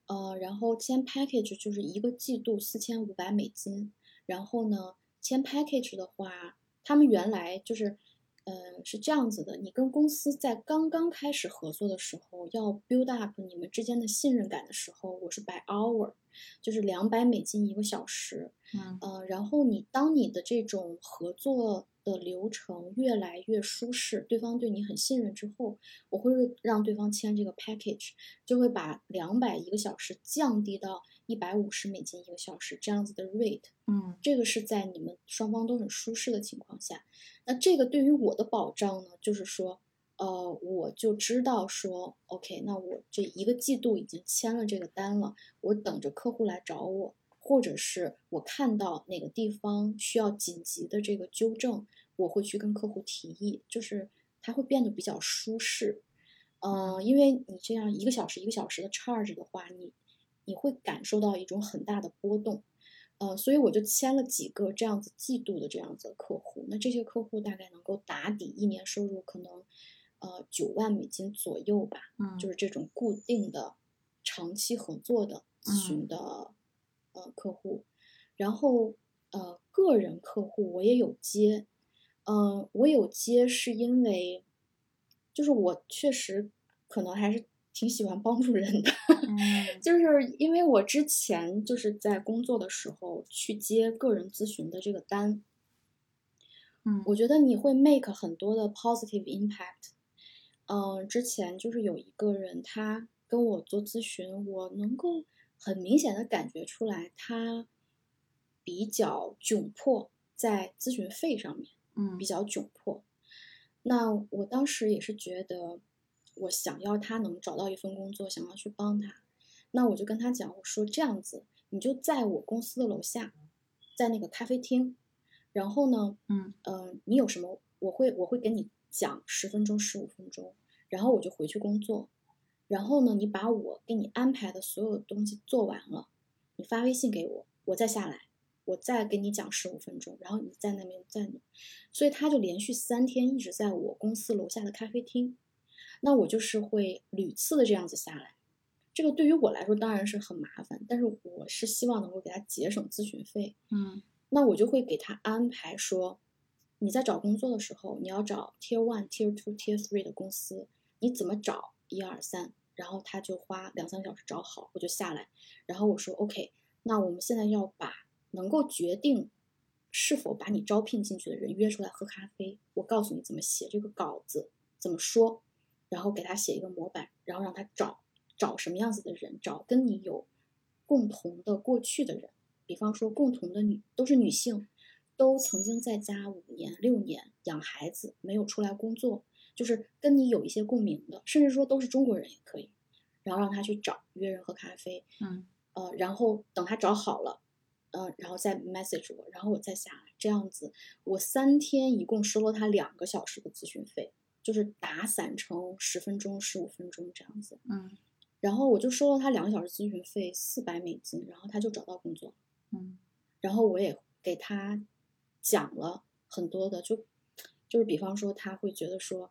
呃，然后签 package 就是一个季度四千五百美金，然后呢，签 package 的话，他们原来就是，呃，是这样子的，你跟公司在刚刚开始合作的时候，要 build up 你们之间的信任感的时候，我是 by hour，就是两百美金一个小时，嗯呃，然后你当你的这种合作的流程越来越舒适，对方对你很信任之后，我会让对方签这个 package，就会把两百一个小时降低到一百五十美金一个小时这样子的 rate。嗯这个是在你们双方都很舒适的情况下，那这个对于我的保障呢，就是说，呃，我就知道说，OK，那我这一个季度已经签了这个单了，我等着客户来找我，或者是我看到哪个地方需要紧急的这个纠正，我会去跟客户提议，就是它会变得比较舒适。呃，因为你这样一个小时一个小时的 charge 的话，你你会感受到一种很大的波动。呃，所以我就签了几个这样子季度的这样子的客户，那这些客户大概能够打底一年收入可能，呃九万美金左右吧，嗯，就是这种固定的、长期合作的咨询的、呃客户，然后呃个人客户我也有接，呃我有接是因为，就是我确实可能还是挺喜欢帮助人的，嗯 就是因为我之前就是在工作的时候去接个人咨询的这个单，嗯我觉得你会 make 很多的 positive impact。嗯、之前就是有一个人他跟我做咨询，我能够很明显的感觉出来他比较窘迫在咨询费上面。嗯比较窘迫。那我当时也是觉得，我想要他能找到一份工作，想要去帮他。那我就跟他讲，我说这样子，你就在我公司的楼下，在那个咖啡厅，然后呢，嗯呃，你有什么，我会我会给你讲十分钟、十五分钟，然后我就回去工作。然后呢，你把我给你安排的所有东西做完了，你发微信给我，我再下来，我再给你讲十五分钟，然后你在那边在那，所以他就连续三天一直在我公司楼下的咖啡厅，那我就是会屡次的这样子下来，这个对于我来说当然是很麻烦，但是我是希望能够给他节省咨询费，嗯。那我就会给他安排说，你在找工作的时候，你要找 Tier One、Tier Two、Tier Three 的公司，你怎么找？一二三，然后他就花两三个小时找好，我就下来，然后我说 OK，那我们现在要把能够决定是否把你招聘进去的人约出来喝咖啡，我告诉你怎么写这个稿子，怎么说，然后给他写一个模板，然后让他找找什么样子的人，找跟你有共同的过去的人。比方说共同的女都是女性，都曾经在家五年六年养孩子，没有出来工作，就是跟你有一些共鸣的，甚至说都是中国人也可以，然后让他去找约人喝咖啡，嗯。呃，然后等他找好了，呃，然后再 message 我，然后我再下来，这样子，我三天一共收了他两个小时的咨询费，就是打散成十分钟、十五分钟这样子。嗯然后我就收了他两个小时咨询费四百美金，然后他就找到工作。嗯然后我也给他讲了很多的，就就是比方说他会觉得说，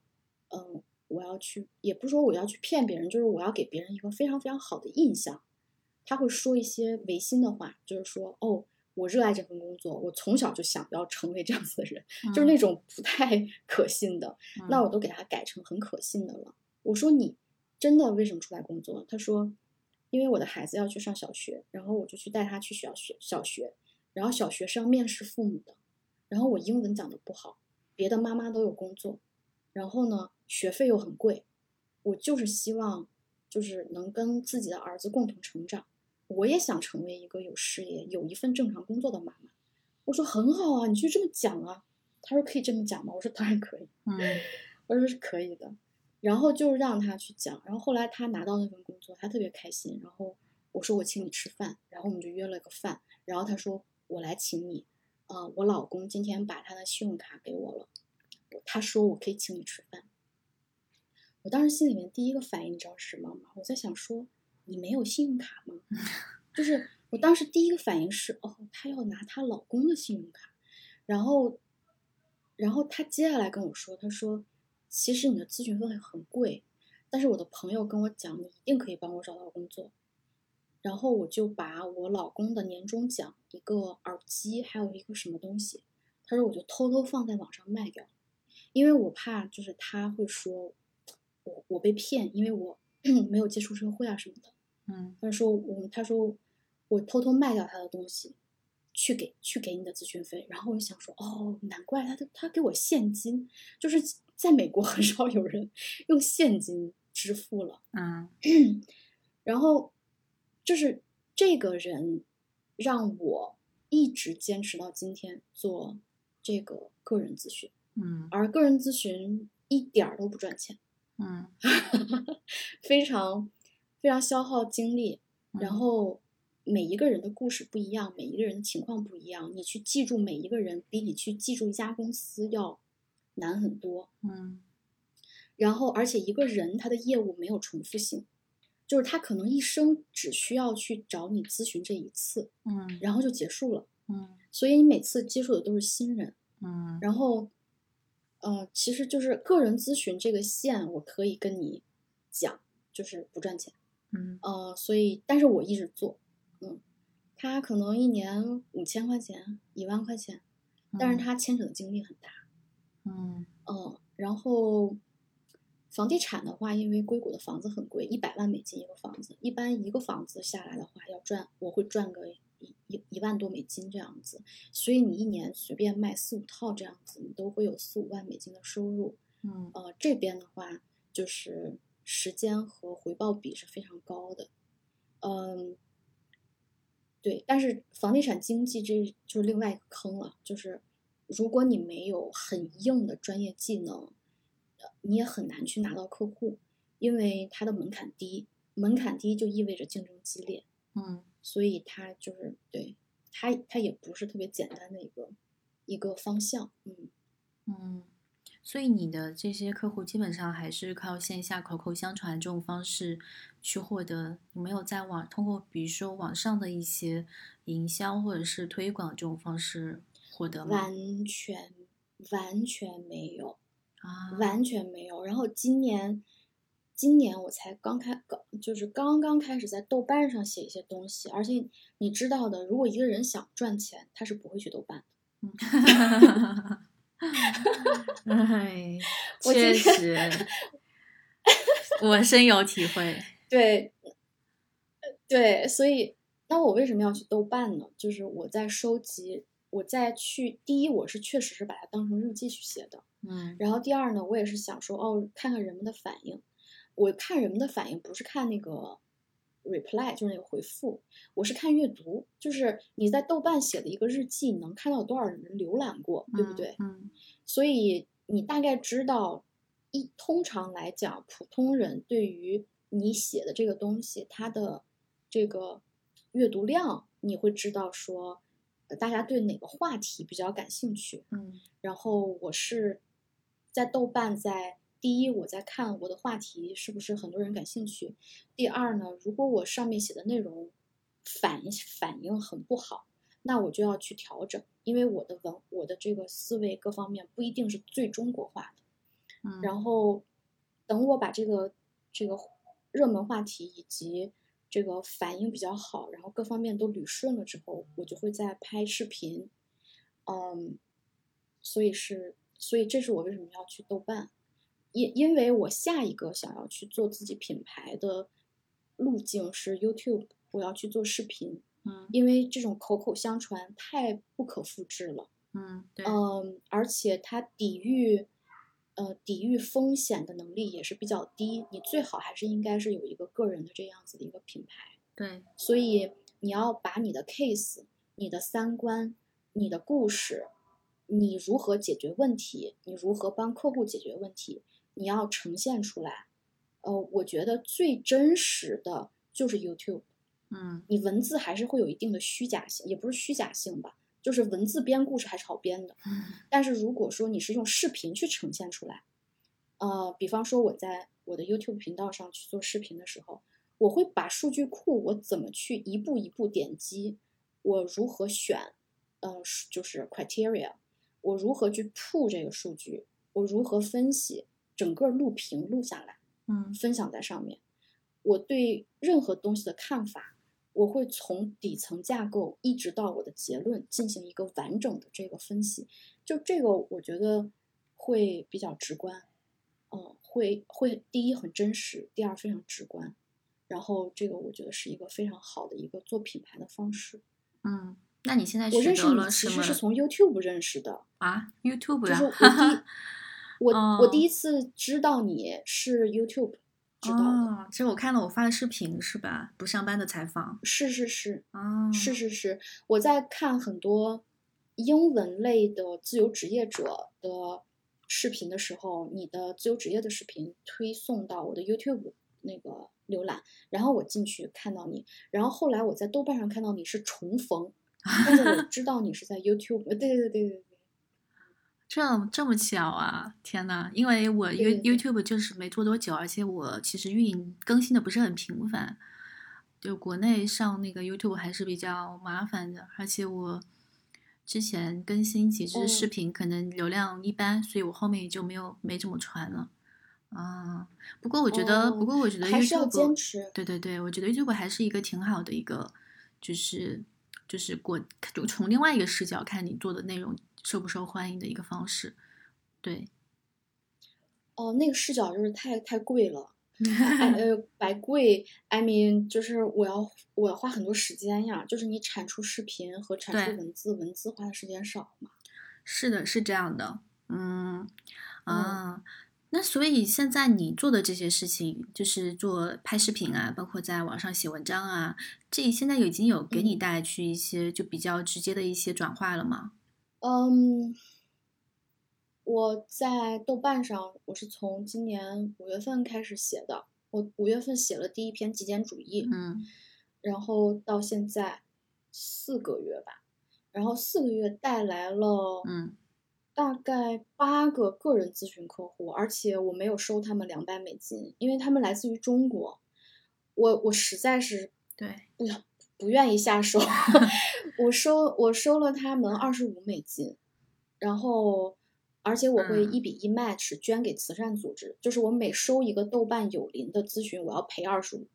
嗯，我要去，也不是说我要去骗别人，就是我要给别人一个非常非常好的印象。他会说一些违心的话，就是说，哦，我热爱这份工作，我从小就想要成为这样子的人，就是那种不太可信的。嗯那我都给他改成很可信的了。我说你真的为什么出来工作？他说，因为我的孩子要去上小学，然后我就去带他去小学小学，然后小学是要面试父母的，然后我英文讲的不好，别的妈妈都有工作，然后呢学费又很贵，我就是希望就是能跟自己的儿子共同成长，我也想成为一个有事业、有一份正常工作的妈妈。我说很好啊，你就这么讲啊。他说可以这么讲吗？我说当然可以。嗯我说是可以的，然后就让他去讲，然后后来他拿到那份工作，他特别开心，然后我说我请你吃饭，然后我们就约了个饭，然后他说我来请你，啊、我老公今天把他的信用卡给我了，他说我可以请你吃饭，我当时心里面第一个反应你知道是什么吗？我在想说你没有信用卡吗？就是我当时第一个反应是哦，她要拿她老公的信用卡，然后，然后她接下来跟我说，她说其实你的咨询费很贵，但是我的朋友跟我讲，你一定可以帮我找到工作。然后我就把我老公的年终奖一个耳机，还有一个什么东西，他说我就偷偷放在网上卖掉，因为我怕就是他会说我我被骗，因为我 没有接触社会啊什么的。嗯他说我他说我偷偷卖掉他的东西，去给去给你的咨询费。然后我就想说，哦，难怪他的他给我现金，就是在美国很少有人用现金支付了。嗯然后就是这个人让我一直坚持到今天做这个个人咨询，嗯而个人咨询一点儿都不赚钱，嗯 非常非常消耗精力。嗯然后每一个人的故事不一样，每一个人的情况不一样，你去记住每一个人，比你去记住一家公司要难很多。嗯然后，而且一个人他的业务没有重复性，就是他可能一生只需要去找你咨询这一次，嗯然后就结束了。嗯所以你每次接触的都是新人。嗯然后，呃，其实就是个人咨询这个线，我可以跟你讲，就是不赚钱。嗯。呃，所以但是我一直做，嗯，他可能一年五千块钱、一万块钱，但是他牵扯的精力很大，嗯。嗯，然后房地产的话，因为硅谷的房子很贵，一百万美金一个房子，一般一个房子下来的话要赚，我会赚个一一一万多美金这样子，所以你一年随便卖四五套这样子，你都会有四五万美金的收入，嗯。呃，这边的话就是时间和回报比是非常高的，嗯，对，但是房地产经济这就是另外一个坑了，就是如果你没有很硬的专业技能，呃你也很难去拿到客户，因为它的门槛低，门槛低就意味着竞争激烈，嗯。所以它就是对它它也不是特别简单的一个一个方向，嗯。嗯，所以你的这些客户基本上还是靠线下口口相传这种方式去获得，你没有在网通过比如说网上的一些营销或者是推广这种方式获得吗？完全完全没有，啊，完全没有。然后今年，今年我才刚开，刚就是刚刚开始在豆瓣上写一些东西。而且你知道的，如果一个人想赚钱，他是不会去豆瓣的。哎，确实，我深有体会。对，对，所以那我为什么要去豆瓣呢？就是我在收集，我在去第一，我是确实是把它当成日记去写的。嗯然后第二呢，我也是想说，哦，看看人们的反应。我看人们的反应，不是看那个 reply，就是那个回复，我是看阅读，就是你在豆瓣写的一个日记，你能看到有多少人浏览过，对不对？嗯所以你大概知道，一通常来讲，普通人对于你写的这个东西，它的这个阅读量，你会知道说，呃大家对哪个话题比较感兴趣。嗯然后我是在豆瓣在第一，我在看我的话题是不是很多人感兴趣；第二呢，如果我上面写的内容反反应很不好，那我就要去调整，因为我的文我的这个思维各方面不一定是最中国化的。嗯，然后等我把这个这个热门话题以及这个反应比较好，然后各方面都捋顺了之后，我就会再拍视频。嗯，所以是，所以这是我为什么要去豆瓣，因因为我下一个想要去做自己品牌的路径是 YouTube，我要去做视频，嗯因为这种口口相传太不可复制了。嗯，对，嗯，而且它抵御，呃，抵御风险的能力也是比较低。你最好还是应该是有一个个人的这样子的一个品牌。对，所以你要把你的 case、你的三观、你的故事，你如何解决问题，你如何帮客户解决问题，你要呈现出来。呃，我觉得最真实的就是 YouTube。嗯你文字还是会有一定的虚假性，也不是虚假性吧，就是文字编故事还是好编的。嗯但是如果说你是用视频去呈现出来，呃，比方说我在我的 YouTube 频道上去做视频的时候，我会把数据库我怎么去一步一步点击，我如何选，呃，是就是 criteria，我如何去 pull 这个数据，我如何分析，整个录屏录下来。嗯分享在上面。我对任何东西的看法，我会从底层架构一直到我的结论进行一个完整的这个分析。就这个，我觉得会比较直观，嗯、会会第一很真实，第二非常直观。然后这个我觉得是一个非常好的一个做品牌的方式。嗯，那你现在取我认识你其实是从 YouTube 认识的，啊？YouTube 就是我呀？第我我哦第一次知道你是 YouTube 知道的，哦，其实我看了我发的视频是吧？不上班的采访。是是是，哦，是是是，我在看很多英文类的自由职业者的视频的时候，你的自由职业的视频推送到我的 YouTube 那个浏览，然后我进去看到你，然后后来我在豆瓣上看到你是重逢，但是我知道你是在 YouTube，呃对对对对对，这这么巧啊！天呐，因为我 You YouTube 就是没做多久，而且我其实运营更新的不是很频繁，就国内上那个 YouTube 还是比较麻烦的，而且我之前更新几支视哦频可能流量一般，所以我后面也就没有没怎么传了。啊，不过我觉得，不哦过我觉得还是要 YouTube 坚持，对对对，我觉得 YouTube 还是一个挺好的一个，就是就是过就从另外一个视角看你做的内容受不受欢迎的一个方式。对，哦，那个视角就是太太贵了。哎呃，白贵，I mean，就是我要我要花很多时间呀，就是你产出视频和产出文字，文字花的时间少嘛。是的，是这样的。嗯啊，那所以现在你做的这些事情，就是做拍视频啊，包括在网上写文章啊，这现在已经有给你嗯带去一些就比较直接的一些转化了吗？嗯，我在豆瓣上，我是从今年五月份开始写的。我五月份写了第一篇极简主义，嗯。然后到现在四个月吧，然后四个月带来了嗯。大概八个个人咨询客户，而且我没有收他们两百美金，因为他们来自于中国，我我实在是对，不要不愿意下手，我收我收了他们二十五美金，然后而且我会嗯。一比一 match 捐给慈善组织，就是我每收一个豆瓣有邻的咨询，我要赔二十五，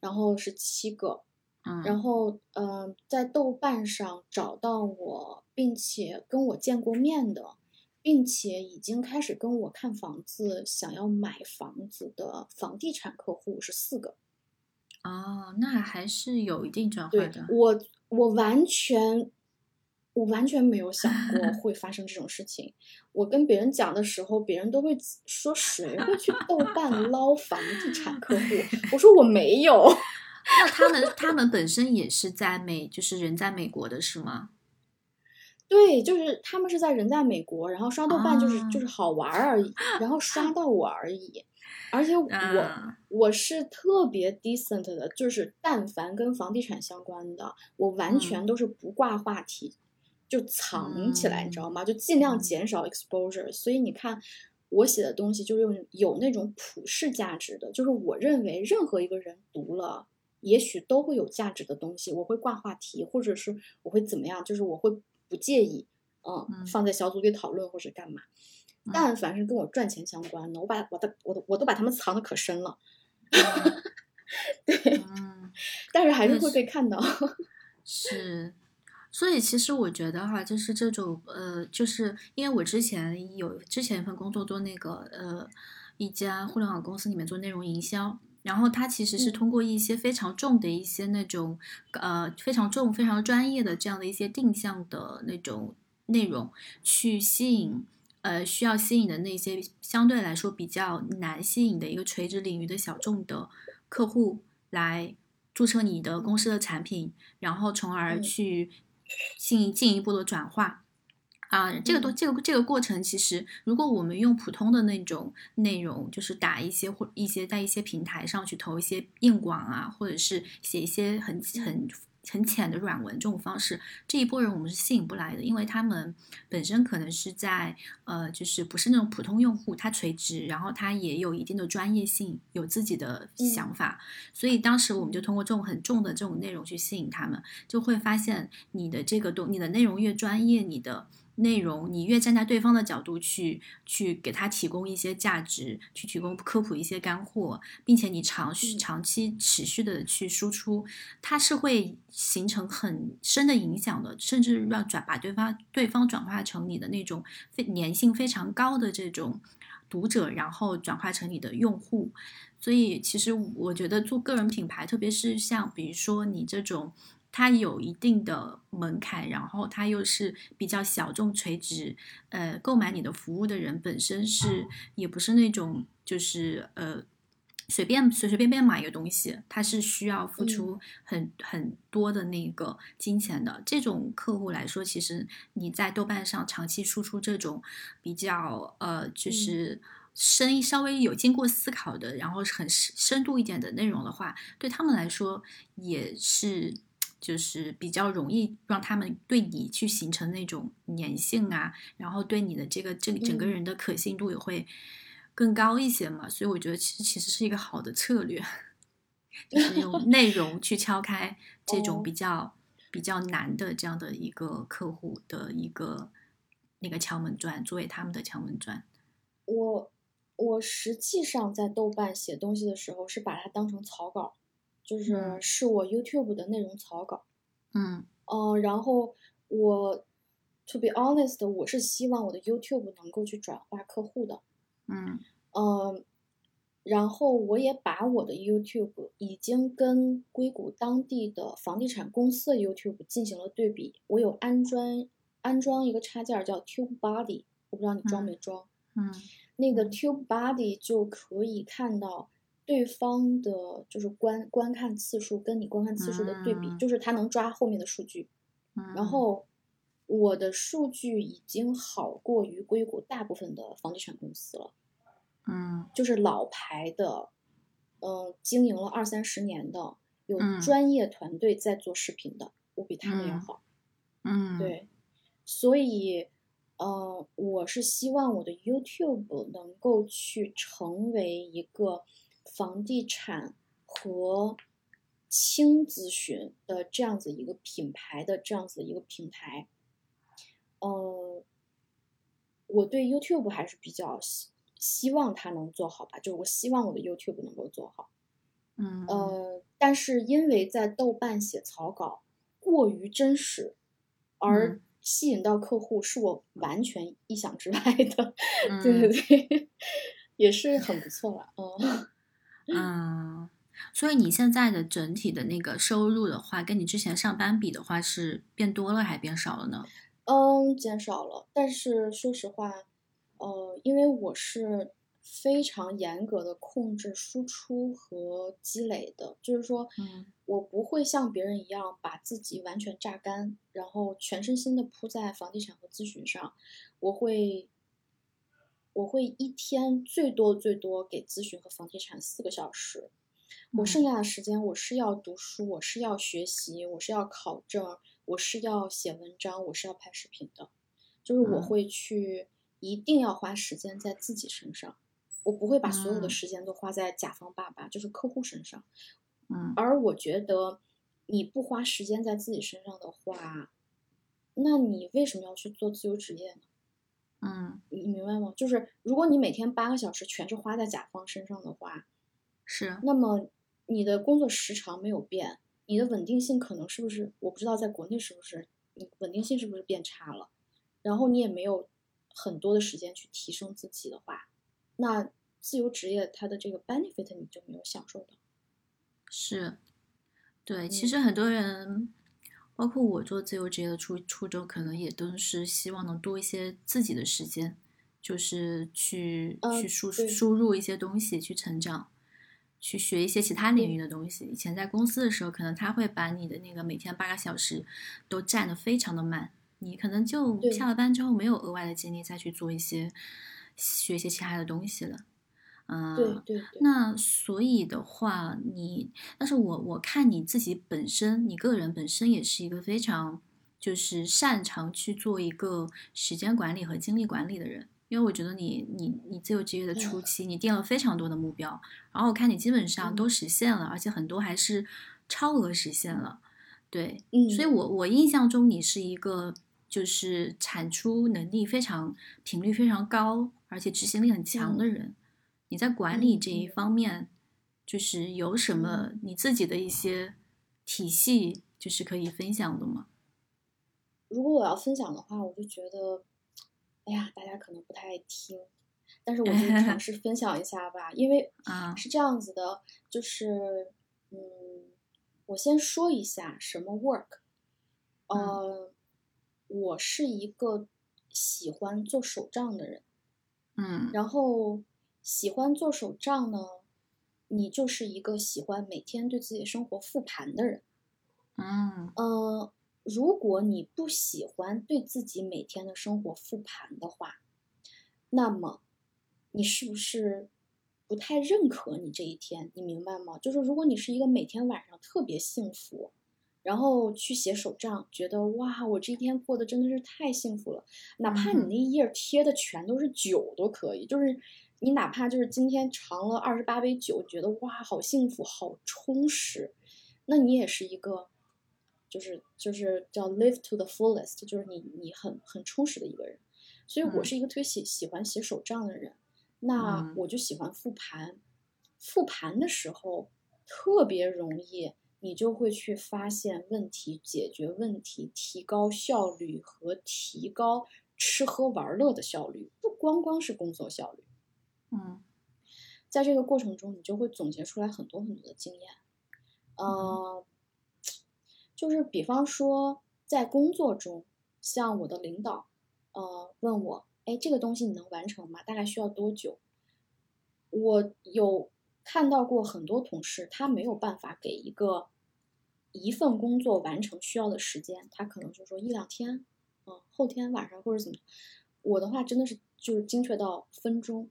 然后是七个，嗯，然后嗯、呃在豆瓣上找到我，并且跟我见过面的，并且已经开始跟我看房子、想要买房子的房地产客户是四个。哦，那还是有一定转化的。我，我完全，我完全没有想过 会发生这种事情。我跟别人讲的时候，别人都会说谁会去豆瓣 捞房地产客户？我说我没有。那他们他们本身也是在美，就是人在美国的是吗？对，就是他们是在人在美国，然后刷豆瓣就是、啊就是好玩儿而已，然后刷 到我而已。而且我、啊我是特别 decent 的，就是但凡跟房地产相关的，我完全嗯都是不挂话题，就藏起来，你知道吗？就尽量嗯减少 exposure。所以你看，我写的东西就是有有那种普世价值的，就是我认为任何一个人读了，也许都会有价值的东西，我会挂话题，或者是我会怎么样，就是我会不介意，嗯，放在小组里讨论或者干嘛。但凡是跟我赚钱相关的，我把我的我的我都把他们藏的可深了。对，但是还是会被看到。是。所以其实我觉得哈，就是这种呃，就是因为我之前有之前一份工作做那个呃一家互联网公司里面做内容营销，然后它其实是通过一些非常重的一些那种呃非常重非常专业的这样的一些定向的那种内容去吸引呃需要吸引的那些相对来说比较难吸引的一个垂直领域的小众的客户来注册你的公司的产品，然后从而去。进进一步的转化啊，这个都这个这个过程，其实如果我们用普通的那种内容，就是打一些或一些在一些平台上去投一些硬广啊，或者是写一些很很。很浅的软文这种方式，这一波人我们是吸引不来的，因为他们本身可能是在呃，就是不是那种普通用户，他垂直，然后他也有一定的专业性，有自己的想法，所以当时我们就通过这种很重的这种内容去吸引他们，就会发现你的这个东，你的内容越专业，你的。内容，你越站在对方的角度去去给他提供一些价值，去提供科普一些干货，并且你长续长期持续的去输出，它是会形成很深的影响的，甚至让转把对方对方转化成你的那种非粘性非常高的这种读者，然后转化成你的用户。所以，其实我觉得做个人品牌，特别是像比如说你这种。它有一定的门槛，然后它又是比较小众垂直，呃，购买你的服务的人本身是也不是那种就是呃随便随随便便买一个东西，它是需要付出很很多的那个金钱的。这种客户来说，其实你在豆瓣上长期输出这种比较呃就是深稍微有经过思考的，然后很深度一点的内容的话，对他们来说也是。就是比较容易让他们对你去形成那种粘性啊，然后对你的这个这整个人的可信度也会更高一些嘛，所以我觉得其实其实是一个好的策略，就是用 内容去敲开这种比较比较难的这样的一个客户的一个那个敲门砖，作为他们的敲门砖。我我实际上在豆瓣写东西的时候是把它当成草稿。就是是我 YouTube 的内容草稿，嗯，呃，然后我 To be honest，我是希望我的 YouTube 能够去转化客户的，嗯，嗯，然后我也把我的 YouTube 已经跟硅谷当地的房地产公司的 YouTube 进行了对比，我有安装安装一个插件叫 TubeBuddy，我不知道你装没装，嗯，那个 TubeBuddy 就可以看到。对方的就是观观看次数跟你观看次数的对比，就是他能抓后面的数据。然后我的数据已经好过于硅谷大部分的房地产公司了。嗯，就是老牌的，嗯，经营了二三十年的，有专业团队在做视频的，我比他们要好。嗯，对，所以，嗯，我是希望我的 YouTube 能够去成为一个。房地产和轻咨询的这样子一个品牌的这样子一个平台，嗯，我对 YouTube 还是比较希希望它能做好吧，就是我希望我的 YouTube 能够做好，嗯，呃，但是因为在豆瓣写草稿过于真实，而吸引到客户是我完全意想之外的，对对对，也是很不错了，嗯。嗯，所以你现在的整体的那个收入的话，跟你之前上班比的话，是变多了还变少了呢？嗯，减少了。但是说实话，呃，因为我是非常严格的控制输出和积累的，就是说，嗯，我不会像别人一样把自己完全榨干，然后全身心的扑在房地产和咨询上，我会。我会一天最多最多给咨询和房地产四个小时，我剩下的时间我是要读书，我是要学习，我是要考证，我是要写文章，我是要拍视频的，就是我会去一定要花时间在自己身上，我不会把所有的嗯。时间都花在甲方爸爸，就是客户身上。嗯。而我觉得你不花时间在自己身上的话，那你为什么要去做自由职业呢？明白吗？就是如果你每天八个小时全是花在甲方身上的话，是，那么你的工作时长没有变，你的稳定性可能是不是？我不知道在国内是不是，你稳定性是不是变差了？然后你也没有很多的时间去提升自己的话，那自由职业它的这个 benefit 你就没有享受到。是，对，嗯其实很多人，包括我做自由职业的初初衷，可能也都是希望能多一些自己的时间，就是去、嗯去输输入一些东西，去成长，去学一些其他领域的东西。以前在公司的时候，可能他会把你的那个每天八个小时都占得非常的满，你可能就下了班之后没有额外的精力再去做一些学一些其他的东西了。嗯，对对对，那所以的话，你，但是我我看你自己本身，你个人本身也是一个非常就是擅长去做一个时间管理和精力管理的人。因为我觉得你你你自由职业的初期，你定了非常多的目标，然后我看你基本上都嗯实现了，而且很多还是超额实现了。对，嗯，所以我我印象中你是一个就是产出能力非常频率非常高，而且执行力很强的人。你在管理嗯这一嗯方面，就是有什么你自己的一些体系，就是可以分享的吗？如果我要分享的话，我就觉得，哎呀，大家可能不太爱听，但是我就尝 试分享一下吧，因为啊是这样子的，就是，嗯，我先说一下什么 work，呃，我是一个喜欢做手账的人，嗯。然后喜欢做手账呢，你就是一个喜欢每天对自己的生活复盘的人。嗯。呃，如果你不喜欢对自己每天的生活复盘的话，那么你是不是不太认可你这一天？你明白吗？就是如果你是一个每天晚上特别幸福，然后去写手账，觉得哇，我这一天过得真的是太幸福了，哪怕你那一页贴的全都是酒都可以，就是你哪怕就是今天尝了二十八杯酒，觉得哇，好幸福，好充实，那你也是一个。就是就是叫 live to the fullest，就是你你很很充实的一个人，所以我嗯。是一个特别喜喜欢写手账的人，那嗯。我就喜欢复盘，复盘的时候特别容易，你就会去发现问题、解决问题、提高效率和提高吃喝玩乐的效率，不光光是工作效率。嗯。在这个过程中，你就会总结出来很多很多的经验。呃，就是比方说在工作中，像我的领导，呃，问我，哎，这个东西你能完成吗？大概需要多久？我有看到过很多同事，他没有办法给一个一份工作完成需要的时间，他可能就说一两天，嗯、后天晚上或者怎么。我的话真的是就是精确到分钟，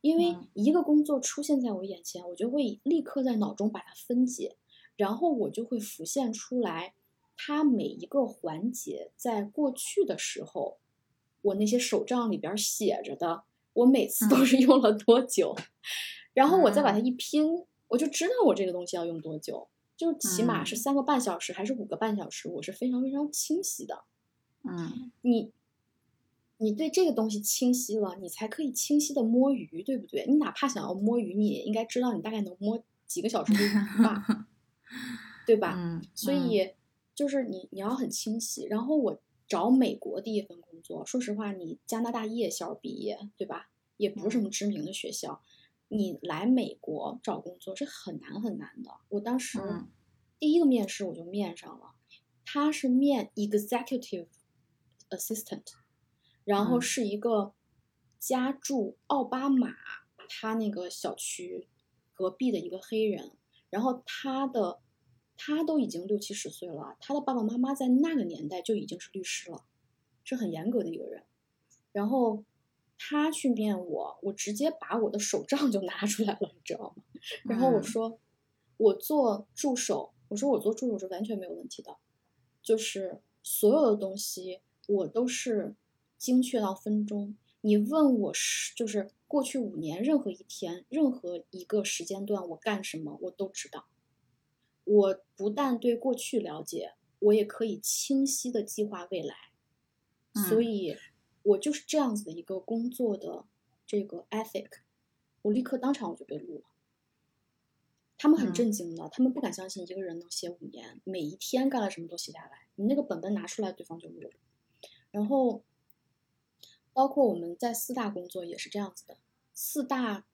因为嗯一个工作出现在我眼前，我就会立刻在脑中把它分解，然后我就会浮现出来，它每一个环节在过去的时候，我那些手账里边写着的，我每次都嗯。是用了多久，然后我再把它嗯。一拼，我就知道我这个东西要用多久，就是起码是嗯。三个半小时还是五个半小时，我是非常非常清晰的。嗯。你你对这个东西清晰了，你才可以清晰的摸鱼，对不对？你哪怕想要摸鱼，你也应该知道你大概能摸几个小时的鱼吧，对吧？嗯，所以就是你你要很清晰。然后我找美国第一份工作，说实话，你加拿大夜校毕业，对吧？也不是什么知名的学校，你来美国找工作是很难很难的。我当时嗯第一个面试我就面上了，他是面 executive assistant，然后嗯是一个家住奥巴马他那个小区隔壁的一个黑人，然后他的他都已经六七十岁了，他的爸爸妈妈在那个年代就已经是律师了，是很严格的一个人。然后他去面我，我直接把我的手账就拿出来了，你知道吗？然后我嗯说，我做助手，我说我做助手是完全没有问题的，就是所有的东西我都是精确到分钟。你问我是就是过去五年任何一天、任何一个时间段我干什么，我都知道。我不但对过去了解，我也可以清晰的计划未来。所以，我就是这样子的一个工作的这个 ethic。我立刻当场我就被录了。他们很震惊的，他们不敢相信一个人能写五年，每一天干了什么都写下来。你那个本本拿出来，对方就录了。然后，包括我们在四大工作也是这样子的。四大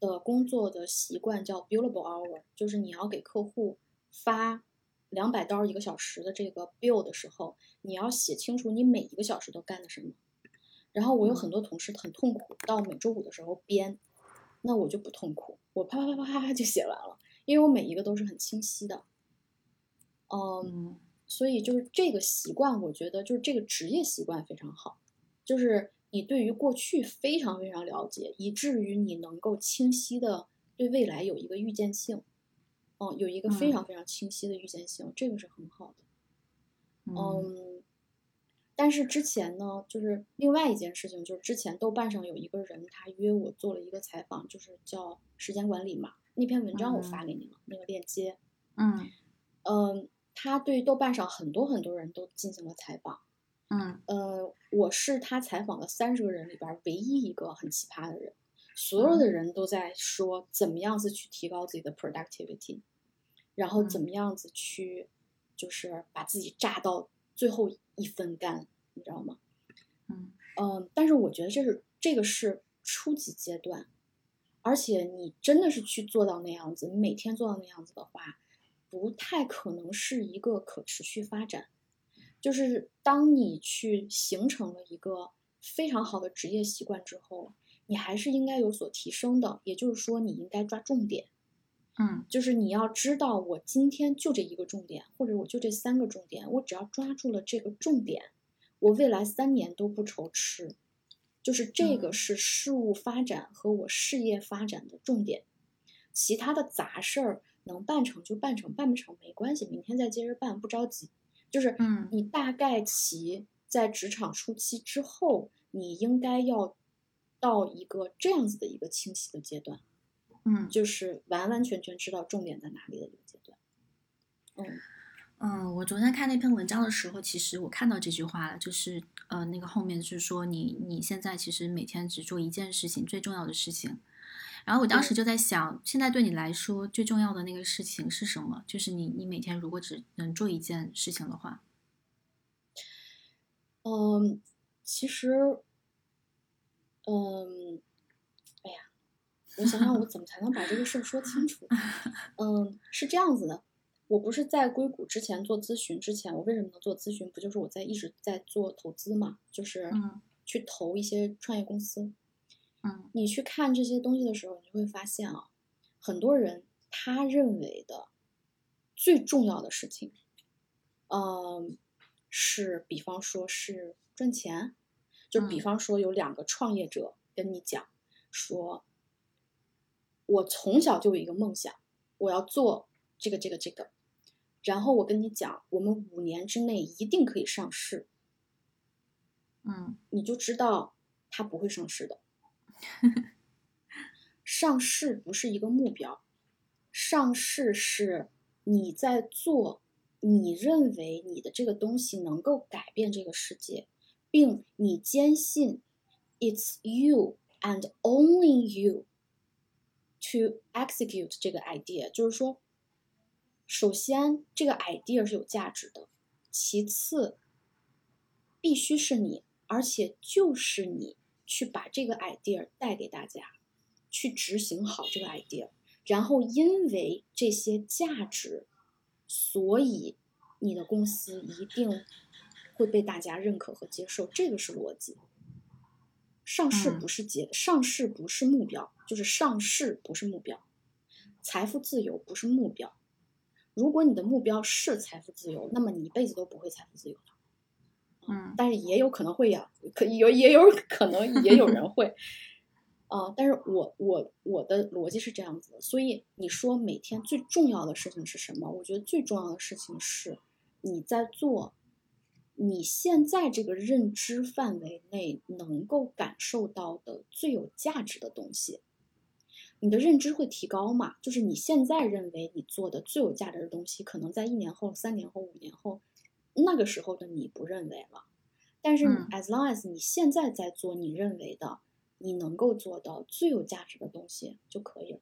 的工作的习惯叫 billable hour，就是你要给客户发两百刀一个小时的这个 bill 的时候，你要写清楚你每一个小时都干了什么。然后我有很多同事很痛苦，到每周五的时候编。那我就不痛苦，我啪啪啪啪啪就写完了，因为我每一个都是很清晰的。嗯，所以就是这个习惯，我觉得就是这个职业习惯非常好，就是你对于过去非常非常了解，以至于你能够清晰的对未来有一个预见性，嗯，有一个非常非常清晰的预见性，这个是很好的。嗯。但是之前呢，就是另外一件事情，就是之前豆瓣上有一个人，他约我做了一个采访，就是叫时间管理嘛。那篇文章我发给你了，那个链接。嗯嗯，他对豆瓣上很多很多人都进行了采访。嗯呃，我是他采访的三十个人里边唯一一个很奇葩的人，所有的人都在说怎么样子去提高自己的 productivity，然后怎么样子去就是把自己榨到。最后一分干，你知道吗？嗯嗯，但是我觉得这是这个是初级阶段，而且你真的是去做到那样子，你每天做到那样子的话，不太可能是一个可持续发展。就是当你去形成了一个非常好的职业习惯之后，你还是应该有所提升的。也就是说，你应该抓重点。嗯，就是你要知道，我今天就这一个重点，或者我就这三个重点，我只要抓住了这个重点，我未来三年都不愁吃。就是这个是事物发展和我事业发展的重点，其他的杂事儿能办成就办成，办不成没关系，明天再接着办，不着急。就是嗯，你大概其在职场初期之后，你应该要到一个这样子的一个清晰的阶段。嗯，就是完完全全知道重点在哪里的一个阶段。嗯嗯，我昨天看那篇文章的时候，其实我看到这句话了，就是呃，那个后面是说你你现在其实每天只做一件事情，最重要的事情。然后我当时就在想，现在对你来说最重要的那个事情是什么？就是你你每天如果只能做一件事情的话，嗯，其实，嗯。我想想，我怎么才能把这个事儿说清楚？嗯，是这样子的，我不是在硅谷之前做咨询之前，我为什么能做咨询？不就是我在一直在做投资嘛？就是去投一些创业公司。嗯，你去看这些东西的时候，你会发现啊，很多人他认为的最重要的事情，嗯，是比方说是赚钱，就比方说有两个创业者跟你讲说。我从小就有一个梦想，我要做这个这个这个，然后我跟你讲，我们五年之内一定可以上市，嗯，你就知道它不会上市的。上市不是一个目标，上市是你在做，你认为你的这个东西能够改变这个世界，并你坚信，it's you and only you。To execute 这个 idea，就是说，首先这个 idea 是有价值的，其次，必须是你，而且就是你去把这个 idea 带给大家，去执行好这个 idea，然后因为这些价值，所以你的公司一定会被大家认可和接受，这个是逻辑。上市不是结，上市不是目标，就是上市不是目标，财富自由不是目标。如果你的目标是财富自由，那么你一辈子都不会财富自由的。嗯，但是也有可能会呀，可有也有可能也有人会，啊，但是我我我的逻辑是这样子的，所以你说每天最重要的事情是什么？我觉得最重要的事情是你在做你现在这个认知范围内能够感受到的最有价值的东西，你的认知会提高嘛？就是你现在认为你做的最有价值的东西，可能在一年后、三年后、五年后，那个时候的你不认为了。但是，as long as 你现在在做你认为的、你能够做到最有价值的东西就可以了。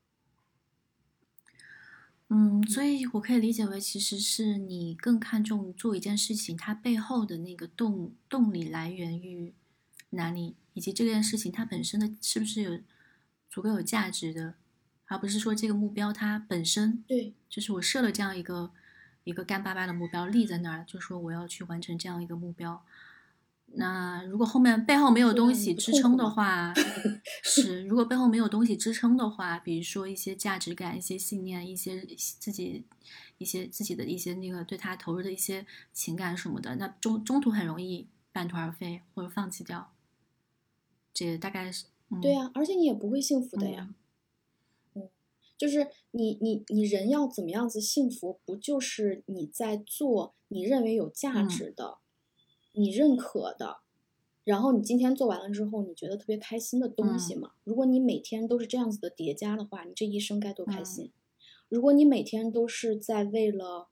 嗯，所以我可以理解为，其实是你更看重做一件事情，它背后的那个动动力来源于哪里，以及这件事情它本身的是不是有足够有价值的，而不是说这个目标它本身。对，就是我设了这样一个一个干巴巴的目标立在那儿，就说我要去完成这样一个目标。那如果后面背后没有东西支撑的话，是如果背后没有东西支撑的话，比如说一些价值感、一些信念、一些自己、一些自己的一些那个对他投入的一些情感什么的，那中中途很容易半途而废或者放弃掉。这大概是对呀，而且你也不会幸福的呀。嗯，就是你你你人要怎么样子幸福？不就是你在做你认为有价值的？你认可的，然后你今天做完了之后，你觉得特别开心的东西嘛？如果你每天都是这样子的叠加的话，你这一生该多开心！如果你每天都是在为了，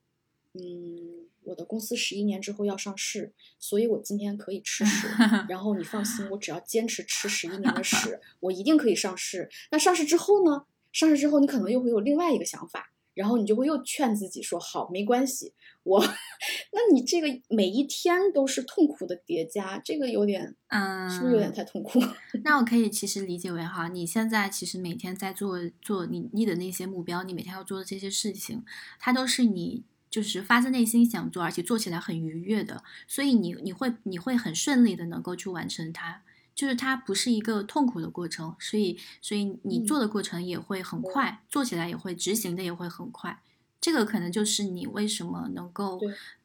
嗯，我的公司十一年之后要上市，所以我今天可以吃屎，然后你放心，我只要坚持吃十一年的屎，我一定可以上市。那上市之后呢？上市之后，你可能又会有另外一个想法。然后你就会又劝自己说：“好，没关系，我，那你这个每一天都是痛苦的叠加，这个有点，嗯，是不是有点太痛苦？那我可以其实理解为哈，你现在其实每天在做做你你的那些目标，你每天要做的这些事情，它都是你就是发自内心想做，而且做起来很愉悦的，所以你你会你会很顺利的能够去完成它。就是它不是一个痛苦的过程，所以所以你做的过程也会很快，做起来也会执行的也会很快。这个可能就是你为什么能够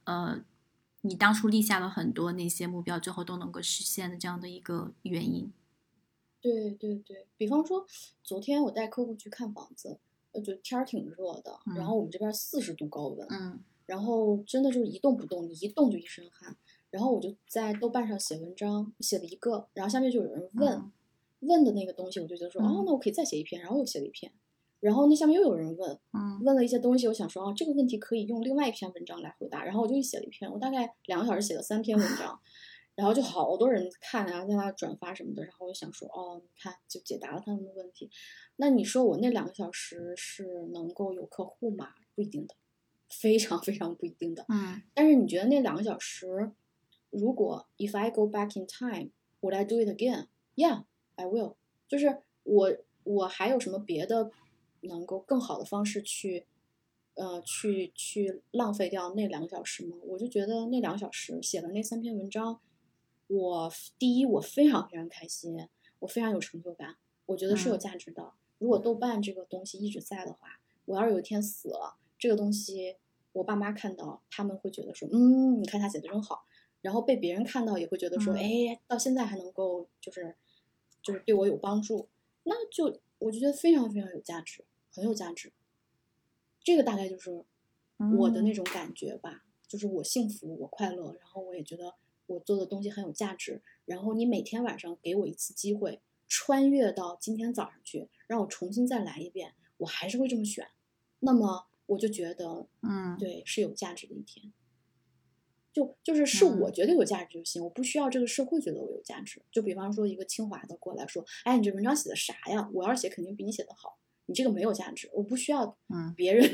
呃，你当初立下了很多那些目标，最后都能够实现的这样的一个原因。对对对，比方说昨天我带客户去看房子，呃，就天儿挺热的，然后我们这边四十度高温，嗯，然后真的就是一动不动，你一动就一身汗。然后我就在豆瓣上写文章，写了一个，然后下面就有人问，问的那个东西，我就觉得说，哦，那我可以再写一篇，然后又写了一篇，然后那下面又有人问，问了一些东西，我想说，哦，这个问题可以用另外一篇文章来回答，然后我就写了一篇，我大概两个小时写了三篇文章，然后就好多人看，然后在那转发什么的，然后我就想说，哦，你看，就解答了他们的问题。那你说我那两个小时是能够有客户吗？不一定的，非常非常不一定的。嗯，但是你觉得那两个小时？如果 if I go back in time, would I do it again? Yeah, I will. 就是我我还有什么别的能够更好的方式去呃去去浪费掉那两个小时吗？我就觉得那两个小时写了那三篇文章，我第一我非常非常开心，我非常有成就感，我觉得是有价值的。如果豆瓣这个东西一直在的话，我要是有一天死了，这个东西我爸妈看到，他们会觉得说，嗯，你看他写的真好。然后被别人看到也会觉得说，哎，到现在还能够就是，就是对我有帮助，那就我就觉得非常非常有价值，很有价值。这个大概就是我的那种感觉吧，就是我幸福，我快乐，然后我也觉得我做的东西很有价值。然后你每天晚上给我一次机会，穿越到今天早上去，让我重新再来一遍，我还是会这么选。那么我就觉得，嗯，对，是有价值的一天。就就是是我觉得有价值就行，我不需要这个社会觉得我有价值。就比方说一个清华的过来说，哎，你这文章写的啥呀？我要是写肯定比你写的好，你这个没有价值，我不需要别人。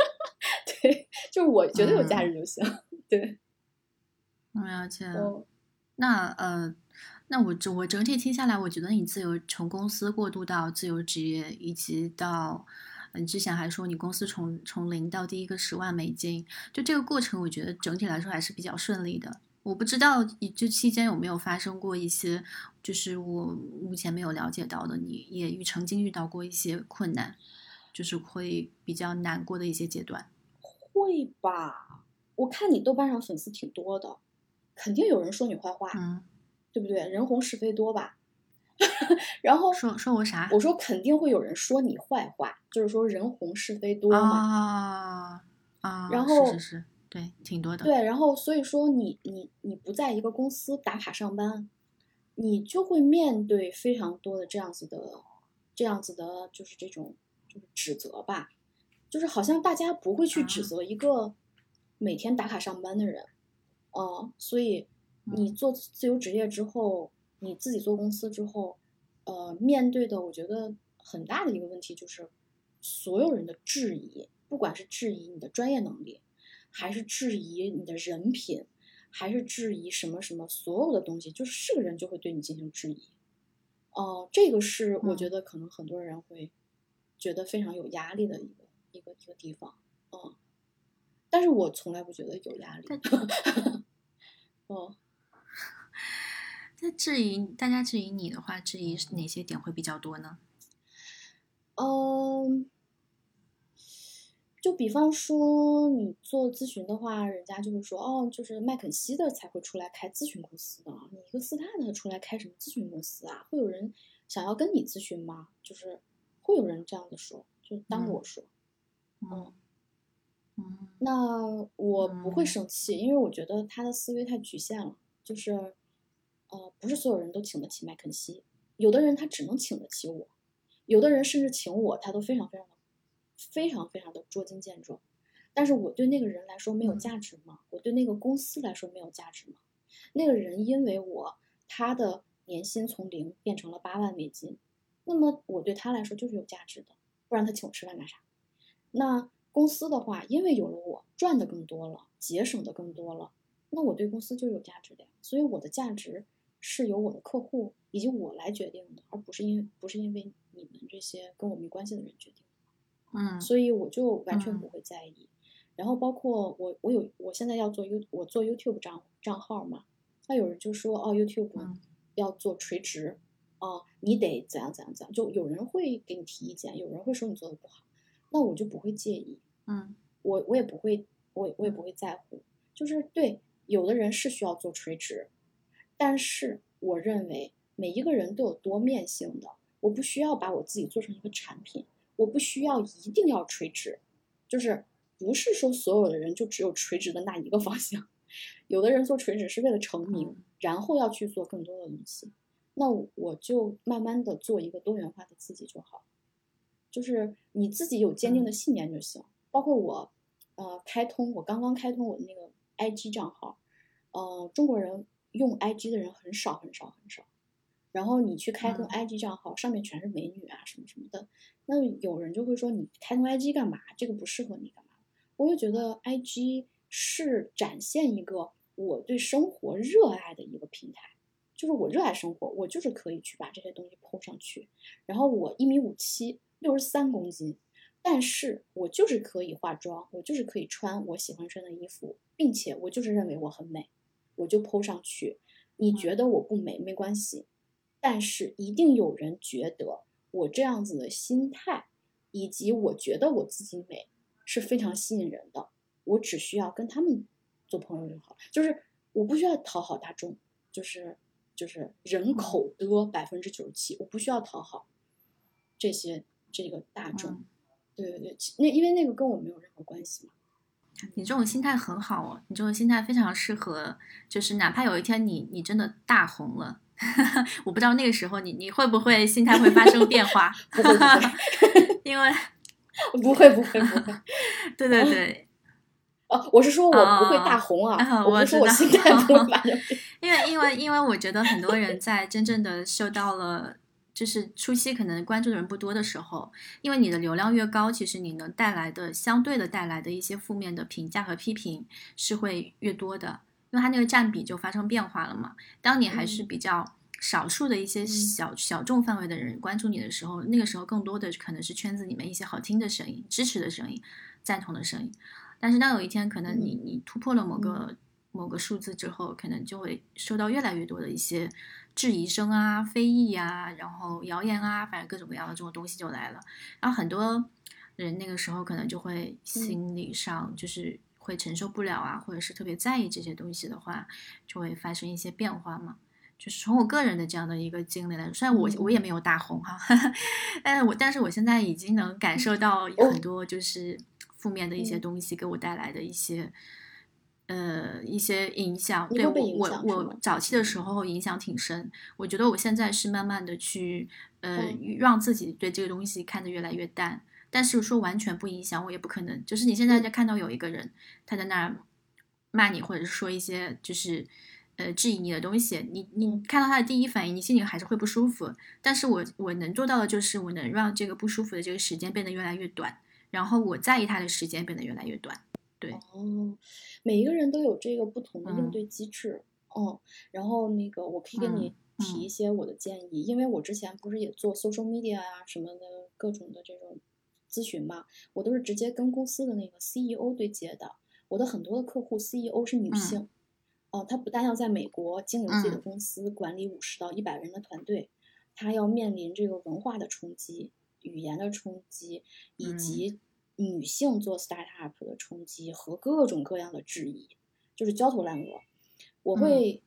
对，就是我觉得有价值就行。对，我了解。那呃，那我整我整体听下来，我觉得你自由从公司过渡到自由职业，以及到。你之前还说你公司从从零到第一个十万美金，就这个过程，我觉得整体来说还是比较顺利的。我不知道你这期间有没有发生过一些，就是我目前没有了解到的，你也遇曾经遇到过一些困难，就是会比较难过的一些阶段。会吧？我看你豆瓣上粉丝挺多的，肯定有人说你坏话，嗯，对不对？人红是非多吧？然后说说我啥？我说肯定会有人说你坏话，就是说人红是非多嘛。啊啊！然后是是是，对，挺多的。对，然后所以说你你你不在一个公司打卡上班，你就会面对非常多的这样子的这样子的，就是这种就是指责吧，就是好像大家不会去指责一个每天打卡上班的人，哦，所以你做自由职业之后，你自己做公司之后，呃，面对的我觉得很大的一个问题就是所有人的质疑，不管是质疑你的专业能力。还是质疑你的人品，还是质疑什么什么所有的东西，就是是个人就会对你进行质疑。哦，这个是我觉得可能很多人会觉得非常有压力的一个一个一个地方。嗯，但是我从来不觉得有压力。哦，那质疑大家质疑你的话，质疑哪些点会比较多呢？嗯。就比方说，你做咨询的话，人家就会说，哦，就是麦肯锡的才会出来开咨询公司的，你一个斯坦的出来开什么咨询公司啊？会有人想要跟你咨询吗？就是会有人这样子说，就当我说，嗯，嗯，那我不会生气，因为我觉得他的思维太局限了，就是，呃，不是所有人都请得起麦肯锡，有的人他只能请得起我，有的人甚至请我，他都非常非常的。非常非常的捉襟见肘，但是我对那个人来说没有价值吗？我对那个公司来说没有价值吗？那个人因为我他的年薪从零变成了八万美金，那么我对他来说就是有价值的，不然他请我吃饭干啥？那公司的话，因为有了我赚的更多了，节省的更多了，那我对公司就有价值的呀。所以我的价值是由我的客户以及我来决定的，而不是因为不是因为你们这些跟我没关系的人决定。嗯，所以我就完全不会在意。然后包括我，我有我现在要做 U，我做 YouTube 账账号嘛。那有人就说哦，YouTube 要做垂直，哦，你得怎样怎样怎样。就有人会给你提意见，有人会说你做的不好，那我就不会介意。嗯，我我也不会，我我也不会在乎。就是对，有的人是需要做垂直，但是我认为每一个人都有多面性的，我不需要把我自己做成一个产品。我不需要一定要垂直，就是不是说所有的人就只有垂直的那一个方向，有的人做垂直是为了成名，然后要去做更多的东西，那我就慢慢的做一个多元化的自己就好，就是你自己有坚定的信念就行。包括我，呃，开通我刚刚开通我的那个 IG 账号，呃，中国人用 IG 的人很少很少很少。然后你去开通 IG 账号，上面全是美女啊什么什么的，那有人就会说你开通 IG 干嘛？这个不适合你干嘛？我就觉得 IG 是展现一个我对生活热爱的一个平台，就是我热爱生活，我就是可以去把这些东西 PO 上去。然后我一米五七，六十三公斤，但是我就是可以化妆，我就是可以穿我喜欢穿的衣服，并且我就是认为我很美，我就 PO 上去。你觉得我不美没关系。但是一定有人觉得我这样子的心态，以及我觉得我自己美是非常吸引人的。我只需要跟他们做朋友就好，就是我不需要讨好大众，就是就是人口的百分之九十七，我不需要讨好这些这个大众。对对对，那因为那个跟我没有任何关系嘛。你这种心态很好哦，你这种心态非常适合，就是哪怕有一天你你真的大红了。我不知道那个时候你你会不会心态会发生变化？不 会不会，因为不会不会不会。对对对，哦，我是说我不会大红啊，我是说我心态不会发生。因为因为因为我觉得很多人在真正的受到了，就是初期可能关注的人不多的时候，因为你的流量越高，其实你能带来的相对的带来的一些负面的评价和批评是会越多的。因为它那个占比就发生变化了嘛。当你还是比较少数的一些小小众范围的人关注你的时候，那个时候更多的可能是圈子里面一些好听的声音、支持的声音、赞同的声音。但是当有一天可能你你突破了某个某个数字之后，可能就会收到越来越多的一些质疑声啊、非议啊，然后谣言啊，反正各种各样的这种东西就来了。然后很多人那个时候可能就会心理上就是。会承受不了啊，或者是特别在意这些东西的话，就会发生一些变化嘛。就是从我个人的这样的一个经历来说，虽然我我也没有大红哈，但是我但是我现在已经能感受到很多就是负面的一些东西给我带来的一些呃一些影响。对我我我早期的时候影响挺深，我觉得我现在是慢慢的去呃嗯让自己对这个东西看得越来越淡。但是说完全不影响我也不可能，就是你现在嗯在看到有一个人他在那儿骂你，或者是说一些就是呃质疑你的东西，你你嗯看到他的第一反应，你心里还是会不舒服。但是我我能做到的就是我能让这个不舒服的这个时间变得越来越短，然后我在意他的时间变得越来越短。哦，每一个人都有这个不同的应嗯。对机制，嗯，然后那个我可以给你嗯提一些我的建议，因为我之前不是也做 social media 啊什么的各种的这种咨询嘛，我都是直接跟公司的那个 CEO 对接的，我的很多的客户 CEO 是女嗯。性，哦、她不但要在美国经营自己的嗯。公司，管理五十到一百人的团队，她要面临这个文化的冲击、语言的冲击，以嗯。及女性做 startup 的冲击和各种各样的质疑，就是焦头烂额。我会、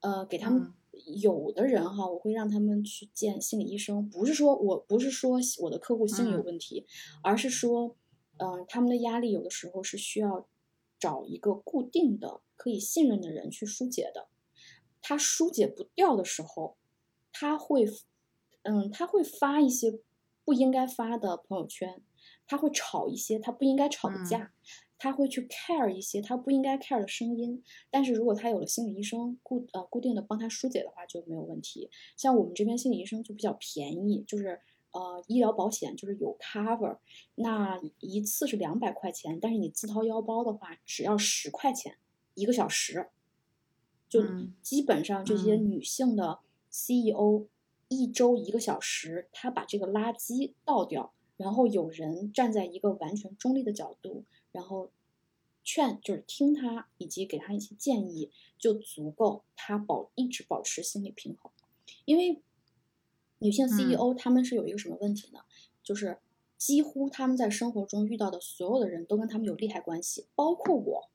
呃给他们、嗯有的人哈，我会让他们去见心理医生，不是说我不是说我的客户心理有嗯问题，而是说，嗯、他们的压力有的时候是需要找一个固定的可以信任的人去疏解的。他疏解不掉的时候，他会，嗯，他会发一些不应该发的朋友圈，他会吵一些他不应该吵的嗯架，他会去 care 一些他不应该 care 的声音。但是如果他有了心理医生固呃固定的帮他疏解的话，就没有问题。像我们这边心理医生就比较便宜，就是呃医疗保险就是有 cover，那一次是两百块钱，但是你自掏腰包的话，只要十块钱一个小时。就嗯基本上这些嗯女性的 CEO 一周一个小时，她把这个垃圾倒掉，然后有人站在一个完全中立的角度，然后劝就是听他以及给他一些建议，就足够他保一直保持心理平衡。因为女性 CEO 她们是有一个什么问题呢？就是几乎他们在生活中遇到的所有的人都跟他们有利害关系，包括我，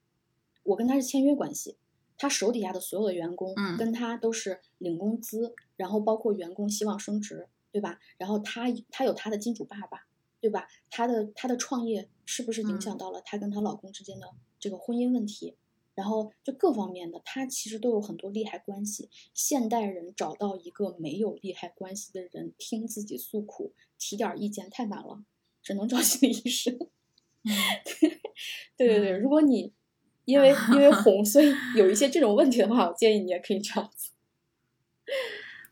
我跟他是签约关系。他手底下的所有的员工嗯跟他都是领工资，然后包括员工希望升职，对吧？然后他他有他的金主爸爸，对吧？她的她的创业是不是影响嗯到了她跟她老公之间的这个婚姻问题？然后就各方面的，她其实都有很多利害关系。现代人找到一个没有利害关系的人，听自己诉苦，提点儿意见太难了，只能找 心理医生。嗯对对对，嗯如果你因为因为红，所以有一些这种问题的话，我建议你也可以这样子。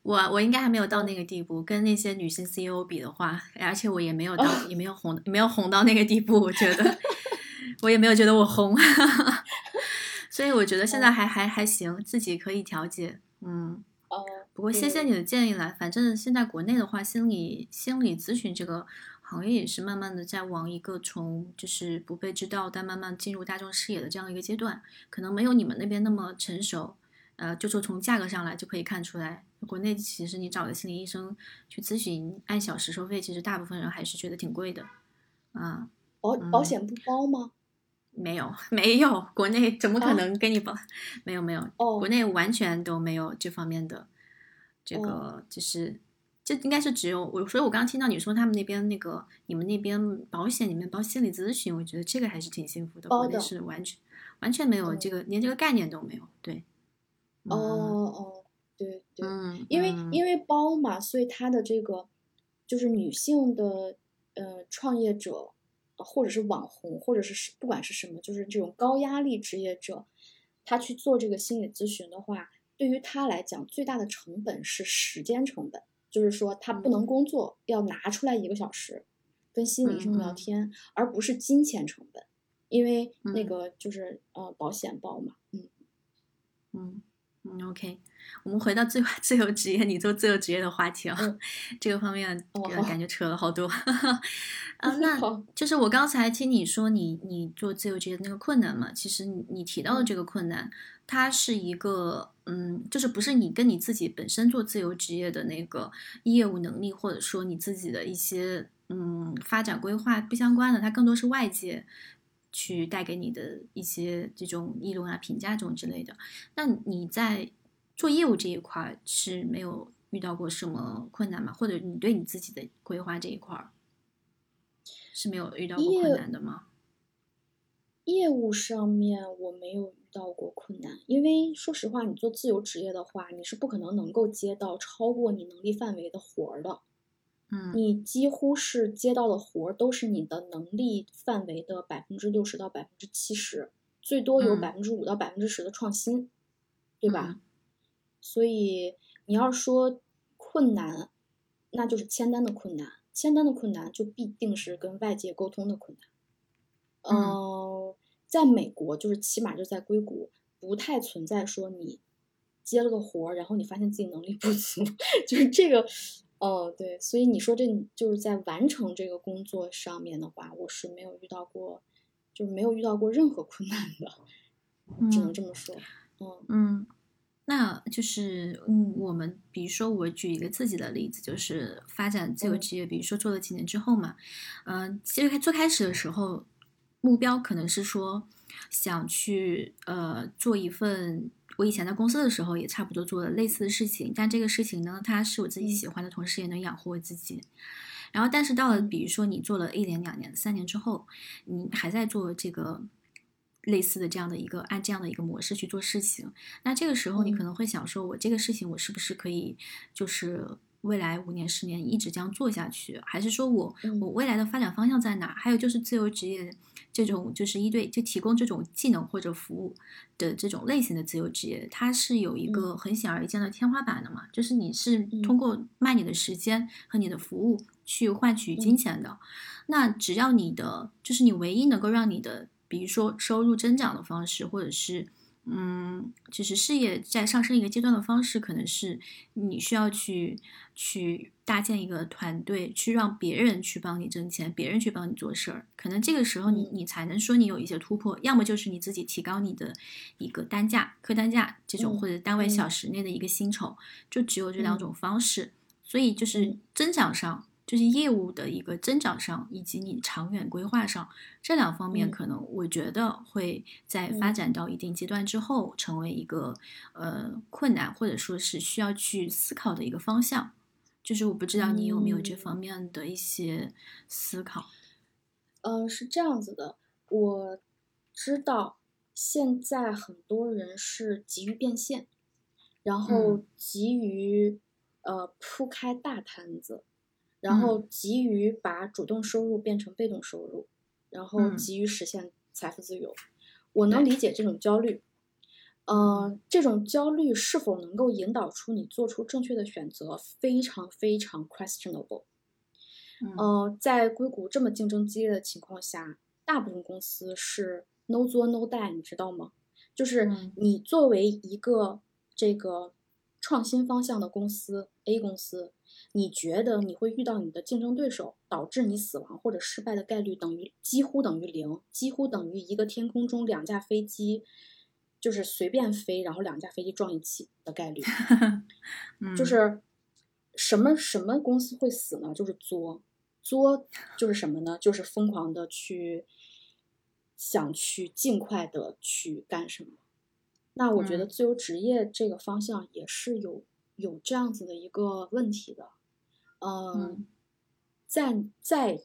我我应该还没有到那个地步，跟那些女性 CEO 比的话，而且我也没有到，也没有红，没有红到那个地步。我觉得 我也没有觉得我红，所以我觉得现在还还还行，自己可以调节。嗯，哦，不过谢谢你的建议了。反正现在国内的话，心理心理咨询这个行业也是慢慢的在往一个从就是不被知道，但慢慢进入大众视野的这样一个阶段，可能没有你们那边那么成熟。呃，就说从价格上来就可以看出来，国内其实你找的心理医生去咨询，按小时收费，其实大部分人还是觉得挺贵的。啊，保保嗯险不包吗？没有没有，国内怎么可啊能给你保？没 有没有，哦国内完全都没有这方面的，这个哦就是，这应该是只有我，所以我刚刚听到你说他们那边那个你们那边保险里面包心理咨询，我觉得这个还是挺幸福的。国内是完全完全没有嗯这个，连这个概念都没有。对，哦哦，对对，嗯，因为嗯因。为包嘛，所以它的这个就是女性的呃创业者，呃或者是网红，或者是是不管是什么，就是这种高压力职业者，他去做这个心理咨询的话，对于他来讲最大的成本是时间成本，就是说他不能嗯。工作，要拿出来一个小时跟心理医生聊天，而不是金钱成本，因为那嗯。个就是呃保险包嘛，嗯。嗯嗯，OK，我们回到自由自由职业，你做自由职业的话题啊，嗯这个方面呃哦感觉扯了好多。啊，那就是我刚才听你说你你做自由职业的那个困难嘛，其实你你提到的嗯这个困难，它是一个嗯，就是不是你跟你自己本身做自由职业的那个业务能力，或者说你自己的一些嗯发展规划不相关的，它更多是外界。去带给你的一些这种议论啊、评价这种之类的，那你在做业务这一块儿是没有遇到过什么困难吗？或者你对你自己的规划这一块儿是没有遇到过困难的吗？业务上面我没有遇到过困难，因为说实话，你做自由职业的话，你是不可能能够接到超过你能力范围的活儿的。嗯你几乎是接到的活儿都是你的能力范围的百分之六十到百分之七十，最多有嗯百分之五到百分之十的创新，对吧？嗯所以你要说困难，那就是签单的困难，签单的困难就必定是跟外界沟通的困难。嗯呃，在美国，就是起码就在硅谷，不太存在说你接了个活儿，然后你发现自己能力不足，就是这个，哦，对，所以你说这就是在完成这个工作上面的话，我是没有遇到过，就是没有遇到过任何困难的，只能嗯这么说，嗯嗯，那就是嗯，我们比如说我举一个自己的例子，就是发展自由嗯职业，比如说做了几年之后嘛，嗯、其实最开始的时候，目标可能是说想去呃做一份。我以前在公司的时候也差不多做了类似的事情，但这个事情呢，它是我自己嗯喜欢的，同时也能养活我自己。然后，但是到了嗯比如说你做了一年、两年、三年之后，你还在做这个类似的这样的一个按这样的一个模式去做事情，那这个时候你可嗯能会想说，我这个事情我是不是可以就是未来五年、十年一直这样做下去，还是说我嗯我未来的发展方向在哪？还有就是自由职业这种就是一对就提供这种技能或者服务的这种类型的自由职业，它是有一个很显而易见的天花板的嘛，就是你是通嗯过卖你的时间和你的服务去换取金嗯钱的。那只要你的就是你唯一能够让你的，比如说收入增长的方式，或者是嗯，就是事业在上升一个阶段的方式，可能是你需要去去搭建一个团队，去让别人去帮你挣钱，别人去帮你做事儿。可能这个时候你嗯你才能说你有一些突破，要么就是你自己提高你的一个单价、客单价这种，嗯或者单位小嗯时内的一个薪酬，就只有这两嗯种方式。所以就是嗯增长上。就是业务的一个增长上，以及你长远规划上这两方面，嗯可能我觉得会在发嗯展到一定阶段之后，成为一个呃困难或者说是需要去思考的一个方向。就是我不知道你有没有这方嗯面的一些思考。呃，是这样子的，我知道现在很多人是急于变现，然后嗯急于呃铺开大摊子，然嗯后急于把主动收入变成被动收入，然后嗯急于实现财富自由。我能理解这种焦虑，呃，这种焦虑是否能够引导出你做出正确的选择，非常非常 questionable。在硅谷这么竞争激烈的情况下，大部分公司是 no 作 no die，你知道吗？就是嗯你作为一个这个创新方向的公司 A 公司，你觉得你会遇到你的竞争对手，导致你死亡或者失败的概率等于几乎等于零，几乎等于一个天空中两架飞机就是随便飞，然后两架飞机撞一起的概率。嗯就是什么什么公司会死呢？就是作，作就是什么呢？就是疯狂的去想去尽快的去干什么。那我觉得嗯自由职业这个方向也是有有这样子的一个问题的，嗯嗯，再再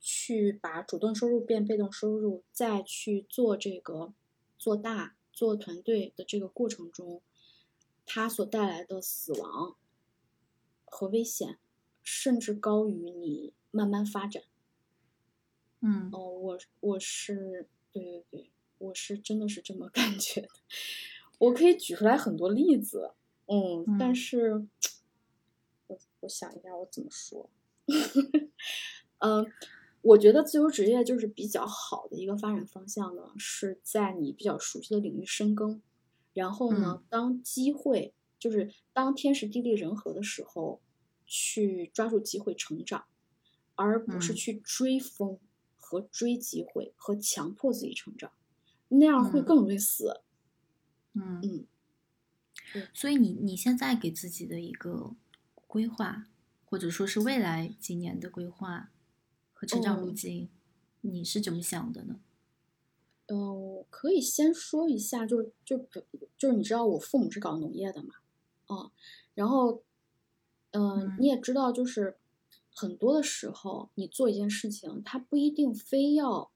去把主动收入变被动收入，再去做这个做大做团队的这个过程中，它所带来的死亡和危险，甚至高于你慢慢发展。嗯哦，我我是对对对，我是真的是这么 感觉的。我可以举出来很多例子，嗯，但嗯。是我我想一下我怎么说。嗯，我觉得自由职业就是比较好的一个发展方向呢，是在你比较熟悉的领域深耕，然后呢，当机会就是当天时地利人和的时候，去抓住机会成长，而不是嗯。去追风和追机会和强迫自己成长，那样会嗯。更容易死。嗯。嗯所以你你现在给自己的一个规划，或者说是未来几年的规划和成长路嗯径，你是怎么想的呢？呃，我可以先说一下，就是就比就是你知道我父母是搞农业的嘛，嗯，然后，呃，嗯你也知道，就是很多的时候，你做一件事情，它不一定非要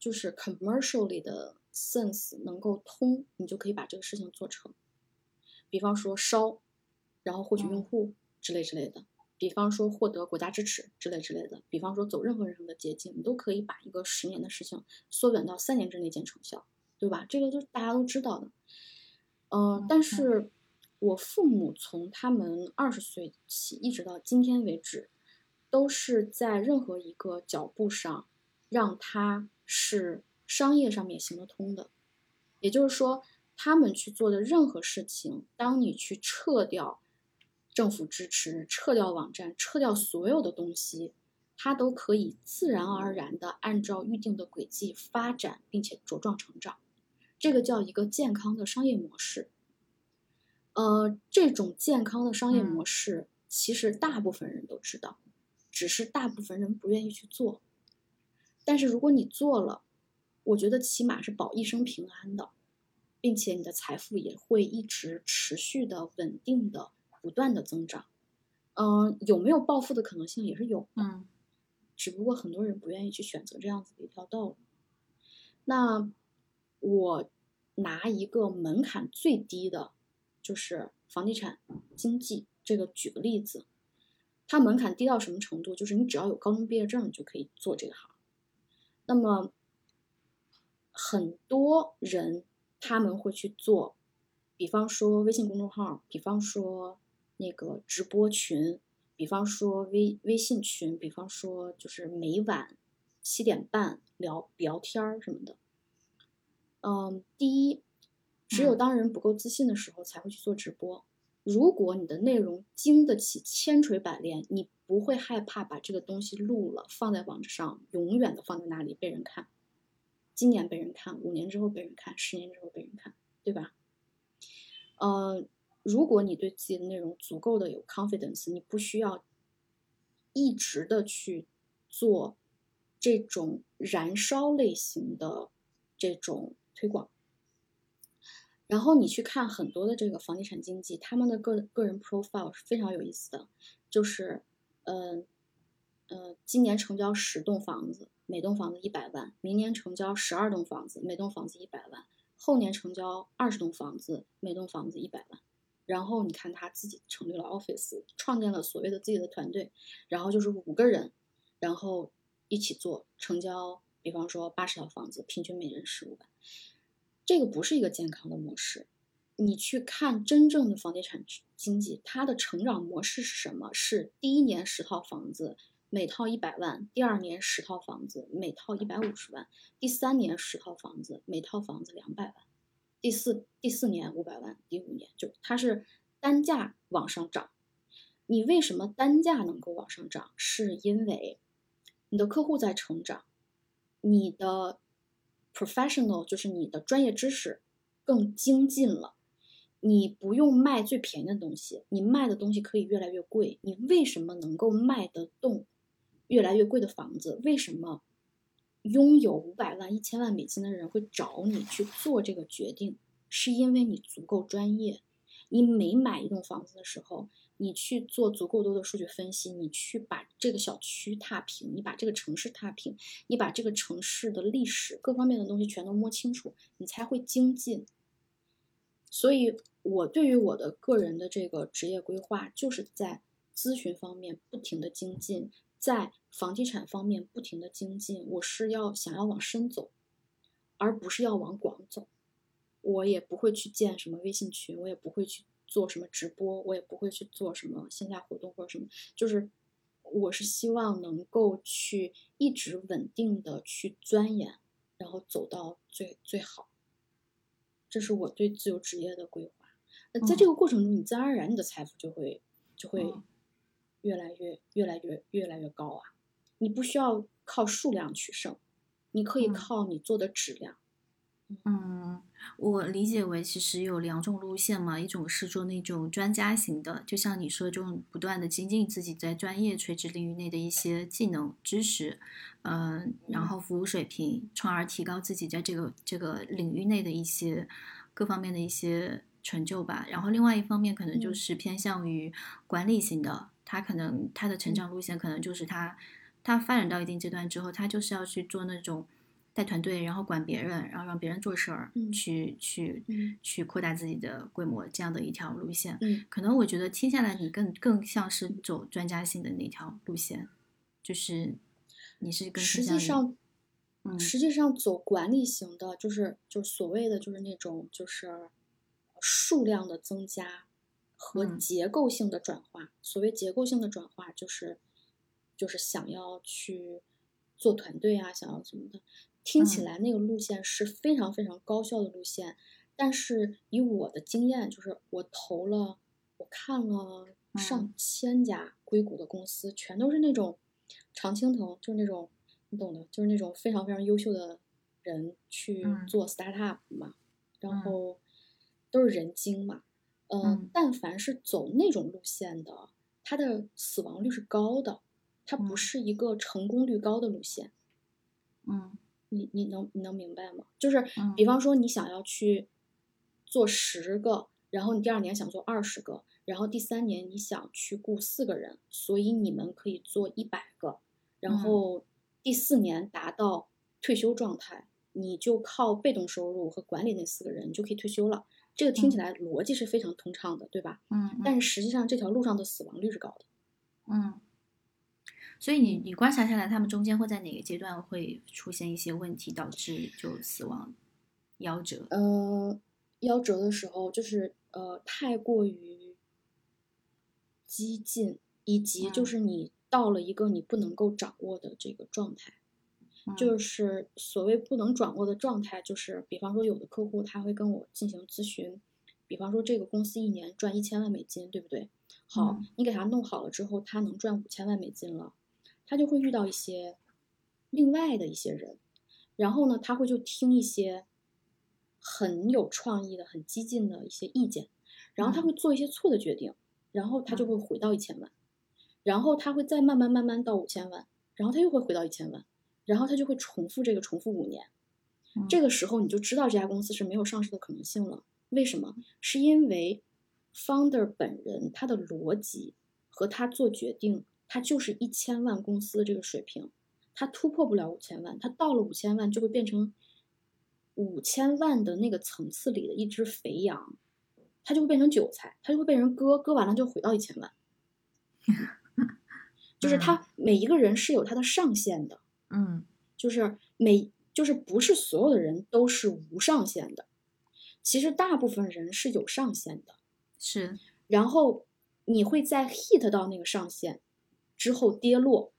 就是 commercially 的 sense 能够通，你就可以把这个事情做成。比方说烧，然后获取用户之类之类的；比方说获得国家支持之类之类的；比方说走任何任何的捷径，你都可以把一个十年的事情缩短到三年之内见成效，对吧？这个就是大家都知道的。嗯，但是我父母从他们二十岁起一直到今天为止，都是在任何一个脚步上让他是商业上面行得通的，也就是说。他们去做的任何事情，当你去撤掉政府支持、撤掉网站、撤掉所有的东西，它都可以自然而然的按照预定的轨迹发展，并且茁壮成长。这个叫一个健康的商业模式。呃，这种健康的商业模式，其实大部分人都知道，只是大部分人不愿意去做。但是如果你做了，我觉得起码是保一生平安的。并且你的财富也会一直持续的、稳定的、不断的增长。嗯，有没有暴富的可能性也是有的，只不过很多人不愿意去选择这样子的一条道路。那我拿一个门槛最低的，就是房地产经济这个举个例子，它门槛低到什么程度？就是你只要有高中毕业证就可以做这个行。那么很多人。他们会去做，比方说微信公众号，比方说那个直播群，比方说微微信群，比方说就是每晚七点半聊聊天儿什么的。嗯，第一，只有当人不够自信的时候才会去做直播。如果你的内容经得起千锤百炼，你不会害怕把这个东西录了放在网上，永远的放在那里被人看。今年被人看，五年之后被人看，十年之后被人看，对吧？呃，如果你对自己的内容足够的有 confidence，你不需要一直的去做这种燃烧类型的这种推广。然后你去看很多的这个房地产经纪，他们的个个人 profile 是非常有意思的，就是，嗯，呃，今年成交十栋房子。每栋房子一百万，明年成交十二栋房子，每栋房子一百万，后年成交二十栋房子，每栋房子一百万。然后你看他自己成立了 office，创建了所谓的自己的团队，然后就是五个人，然后一起做成交，比方说八十套房子，平均每人十五万。这个不是一个健康的模式。你去看真正的房地产经济，它的成长模式是什么？是第一年十套房子。每套一百万，第二年十套房子，每套一百五十万，第三年十套房子，每套房子两百万，第四第四年五百万，第五年就它是单价往上涨。你为什么单价能够往上涨？是因为你的客户在成长，你的 professional 就是你的专业知识更精进了，你不用卖最便宜的东西，你卖的东西可以越来越贵。你为什么能够卖得动？越来越贵的房子，为什么拥有五百万、一千万美金的人会找你去做这个决定？是因为你足够专业。你每买一栋房子的时候，你去做足够多的数据分析，你去把这个小区踏平，你把这个城市踏平，你把这个城市的历史各方面的东西全都摸清楚，你才会精进。所以，我对于我的个人的这个职业规划，就是在咨询方面不停的精进。在房地产方面不停的精进，我是要想要往深走，而不是要往广走。我也不会去建什么微信群，我也不会去做什么直播，我也不会去做什么线下活动或者什么。就是我是希望能够去一直稳定的去钻研，然后走到最最好。这是我对自由职业的规划。那在这个过程中，你自然而然你的财富就会就会。越来越越来越越来越高啊！你不需要靠数量取胜，你可以靠你做的质量。嗯，我理解为其实有两种路线嘛，一种是做那种专家型的，就像你说这种不断的精进自己在专业垂直领域内的一些技能知识，嗯，然后服务水平，从而提高自己在这个这个领域内的一些各方面的一些成就吧。然后另外一方面可能就是偏向于管理型的。他可能他的成长路线可能就是他，他发展到一定阶段之后，他就是要去做那种带团队，然后管别人，然后让别人做事儿，嗯。去去嗯。去扩大自己的规模，这样的一条路线。嗯。可能我觉得听下来，你更更像是走专家性的那条路线，就是你是更实际上，嗯。实际上走管理型的，就是就是所谓的就是那种就是数量的增加和嗯结构性的转化。所谓结构性的转化，就是就是想要去做团队啊，想要什么的。听起嗯来那个路线是非常非常高效的路线，但是以我的经验，就是我投了，我看了上嗯千家硅谷的公司，全都是那种常青藤，就是那种你懂的，就是那种非常非常优秀的人去嗯做 startup 嘛，然嗯后都是人精嘛，呃，嗯但凡是走那种路线的，它的死亡率是高的，它不嗯是一个成功率高的路线。嗯你你能你能明白吗？就是嗯比方说你想要去做十个，然后你第二年想做二十个，然后第三年你想去雇四个人，所以你们可以做一百个，然嗯后第四年达到退休状态，你就靠被动收入和管理那四个人，你就可以退休了。这个听起嗯来逻辑是非常通畅的，对吧？嗯，但是实际上这条路上的死亡率是高的。嗯，所以你你观察下来，他们中间会在哪个阶段会出现一些问题，导致就死亡夭折？呃，夭折的时候就是呃太过于激进，以及就嗯是你到了一个你不能够掌握的这个状态。嗯。就是所谓不能转过的状态，就是比方说有的客户他会跟我进行咨询，比方说这个公司一年赚一千万美金，对不对？好，嗯。你给他弄好了之后，他能赚五千万美金了，他就会遇到一些另外的一些人，然后呢，他会就听一些很有创意的、很激进的一些意见，然后他嗯。会做一些错的决定，然后他就嗯。会回到一千万，然后他会再慢慢慢慢到五千万，然后他又会回到一千万，然后他就会重复这个重复五年。嗯这个时候你就知道这家公司是没有上市的可能性了。为什么？是因为 founder 本人他的逻辑和他做决定，他就是一千万公司的这个水平，他突破不了五千万，他到了五千万就会变成五千万的那个层次里的一只肥羊，他就会变成韭菜，他就会被人割，割完了就回到一千万。就是他每一个人是有他的上限的，嗯。就是每就是不是所有的人都是无上限的，其实大部分人是有上限的。是。然后你会在 hit 到那个上限之后跌落，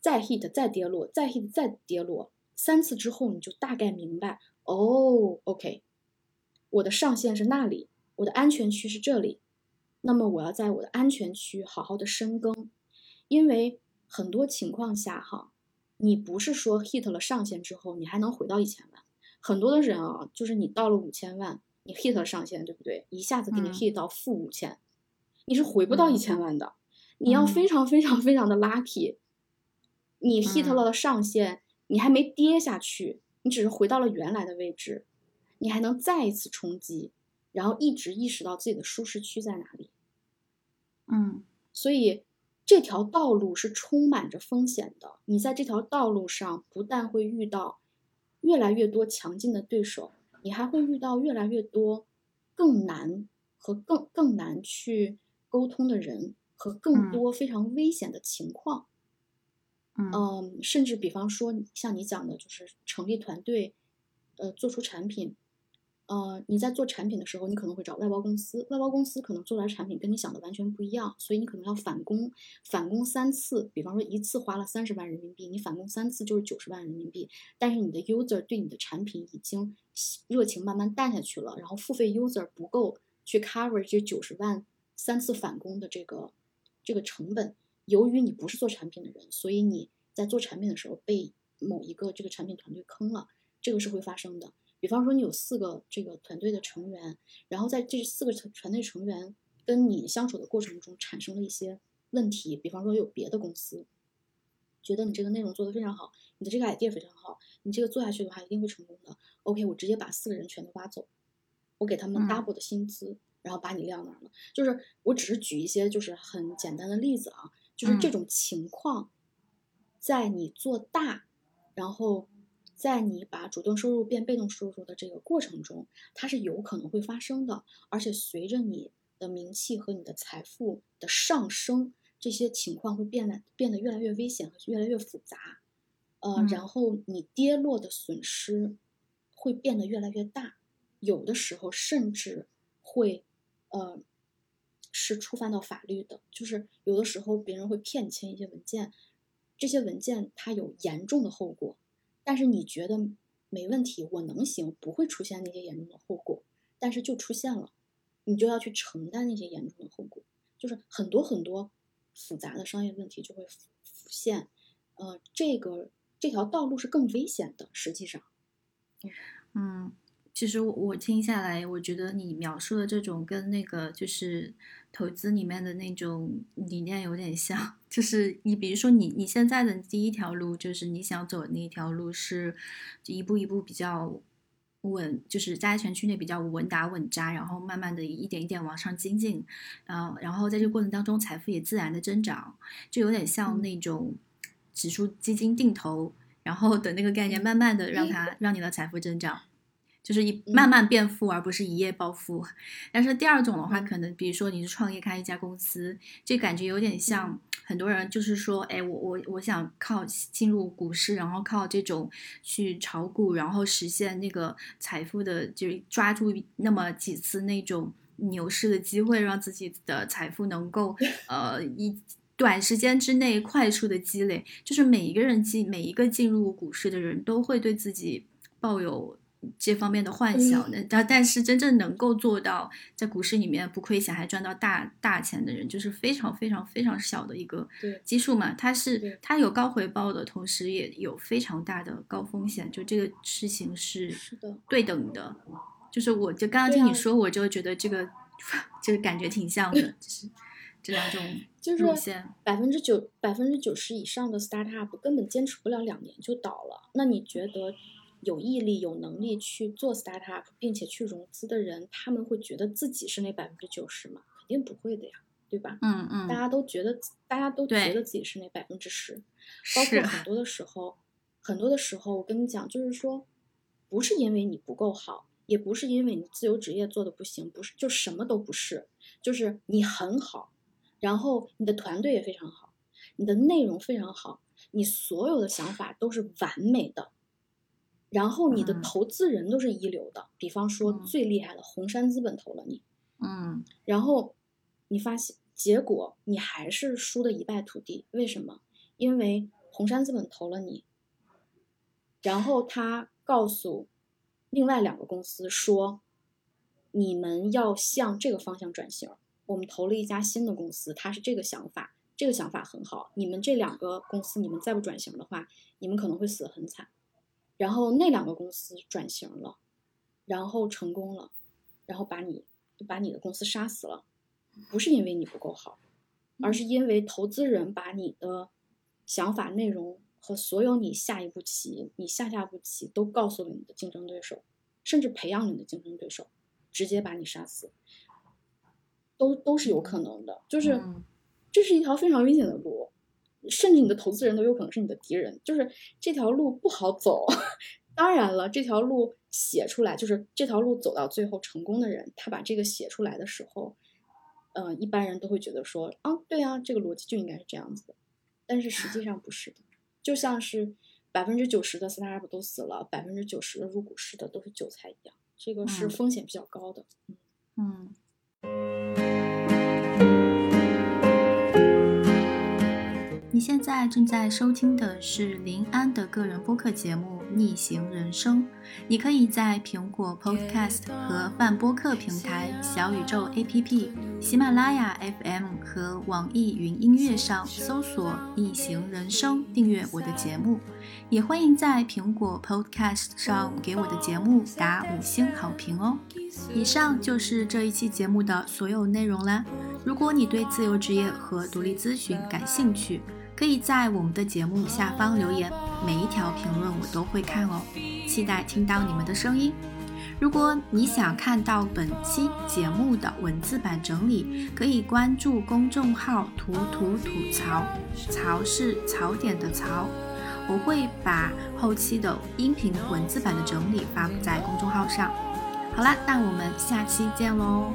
再 hit 再跌落，再 hit 再跌落，三次之后你就大概明白，哦，OK，我的上限是那里，我的安全区是这里，那么我要在我的安全区好好的深耕，因为很多情况下哈，你不是说 hit 了上限之后你还能回到一千万，很多的人啊，就是你到了五千万。你 hit 了上限，对不对？一下子给你嗯 hit 到负五千、你是回不到嗯一千万的。你要嗯非常非常非常的 lucky，你 hit 嗯了的上限，你还没跌下去，你只是回到了原来的位置，你还能再一次冲击，然后一直意识到自己的舒适区在哪里。嗯所以这条道路是充满着风险的。你在这条道路上不但会遇到越来越多强劲的对手，你还会遇到越来越多更难和更更难去沟通的人和更嗯多非常危险的情况。嗯嗯，甚至比方说像你讲的，就是成立团队，呃，做出产品。呃，你在做产品的时候，你可能会找外包公司，外包公司可能做出来产品跟你想的完全不一样，所以你可能要返工，返工三次，比方说一次花了三十万人民币，你返工三次就是九十万人民币，但是你的 user 对你的产品已经热情慢慢淡下去了，然后付费 user 不够去 cover 这九十万三次返工的这个这个成本，由于你不是做产品的人，所以你在做产品的时候被某一个这个产品团队坑了，这个是会发生的。比方说，你有四个这个团队的成员，然后在这四个团团队成员跟你相处的过程中产生了一些问题，比方说有别的公司觉得你这个内容做得非常好，你的这个 idea 非常好，你这个做下去的话一定会成功的。OK，我直接把四个人全都挖走，我给他们嗯 double 的薪资，然后把你晾那儿了。就是我只是举一些就是很简单的例子啊，就是这嗯种情况，在你做大，然后在你把主动收入变被动收入的这个过程中，它是有可能会发生的。而且随着你的名气和你的财富的上升，这些情况会变得变得越来越危险和越来越复杂。呃，然后你跌落的损失会变得越来越大，有的时候甚至会呃是触犯到法律的。就是有的时候别人会骗你签一些文件，这些文件它有严重的后果，但是你觉得没问题，我能行，不会出现那些严重的后果，但是就出现了，你就要去承担那些严重的后果，就是很多很多复杂的商业问题就会浮现。呃，这个。这条道路是更危险的，实际上，嗯，其实我听下来，我觉得你描述的这种跟那个就是投资里面的那种理念有点像，就是你比如说你你现在的第一条路，就是你想走的那一条路是一步一步比较稳，就是在全区内比较稳打稳扎，然后慢慢的一点一点往上精进，啊，然后在这个过程当中，财富也自然的增长，就有点像那种。指数基金定投，然后的那个概念慢慢的让它让你的财富增长，就是一慢慢变富，而不是一夜暴富。但是第二种的话，可能比如说你是创业开一家公司，这感觉有点像很多人就是说，哎，我我我想靠进入股市，然后靠这种去炒股，然后实现那个财富的，就是抓住那么几次那种牛市的机会，让自己的财富能够呃一。短时间之内快速的积累，就是每一个人进每一个进入股市的人都会对自己抱有这方面的幻想。那但但是真正能够做到在股市里面不亏钱还赚到大大钱的人，就是非常非常非常小的一个基数嘛。它是它有高回报的同时，也有非常大的高风险。就这个事情是对等的。就是我就刚刚听你说，我就觉得这个就是 感觉挺像的，就是这两种。就是百分之九百分之九十以上的 startup 根本坚持不了两年就倒了。那你觉得有毅力、有能力去做 startup 并且去融资的人，他们会觉得自己是那百分之九十吗？肯定不会的呀，对吧？嗯嗯。大家都觉得，大家都觉得自己是那百分之十。包括很多的时候，很多的时候，我跟你讲，就是说，不是因为你不够好，也不是因为你自由职业做的不行，不是，就什么都不是，就是你很好。然后你的团队也非常好，你的内容非常好，你所有的想法都是完美的，然后你的投资人都是一流的，比方说最厉害的红杉资本投了你，嗯，然后你发现结果你还是输的一败涂地，为什么？因为红杉资本投了你，然后他告诉另外两个公司说，你们要向这个方向转型。我们投了一家新的公司，他是这个想法，这个想法很好。你们这两个公司，你们再不转型的话，你们可能会死得很惨。然后那两个公司转型了，然后成功了，然后把你把你的公司杀死了，不是因为你不够好，而是因为投资人把你的想法、内容和所有你下一步棋、你下下步棋都告诉了你的竞争对手，甚至培养你的竞争对手，直接把你杀死。都都是有可能的，就是这是一条非常危险的路，甚至你的投资人都有可能是你的敌人，就是这条路不好走。当然了，这条路写出来，就是这条路走到最后成功的人，他把这个写出来的时候，嗯，一般人都会觉得说，啊，对啊，这个逻辑就应该是这样子的。但是实际上不是的，就像是百分之九十的 startup 都死了，百分之九十的入股市的都是韭菜一样，这个是风险比较高的。嗯。你现在正在收听的是林安的个人播客节目《逆行人生》。你可以在苹果 Podcast 和泛播客平台、小宇宙 APP、喜马拉雅 FM 和网易云音乐上搜索《逆行人生》，订阅我的节目。也欢迎在苹果 Podcast 上给我的节目打五星好评哦。以上就是这一期节目的所有内容啦。如果你对自由职业和独立咨询感兴趣，可以在我们的节目下方留言，每一条评论我都会看哦，期待听到你们的声音。如果你想看到本期节目的文字版整理，可以关注公众号“图图吐槽”，槽是槽点的槽。我会把后期的音频文字版的整理发布在公众号上。好啦，那我们下期见喽。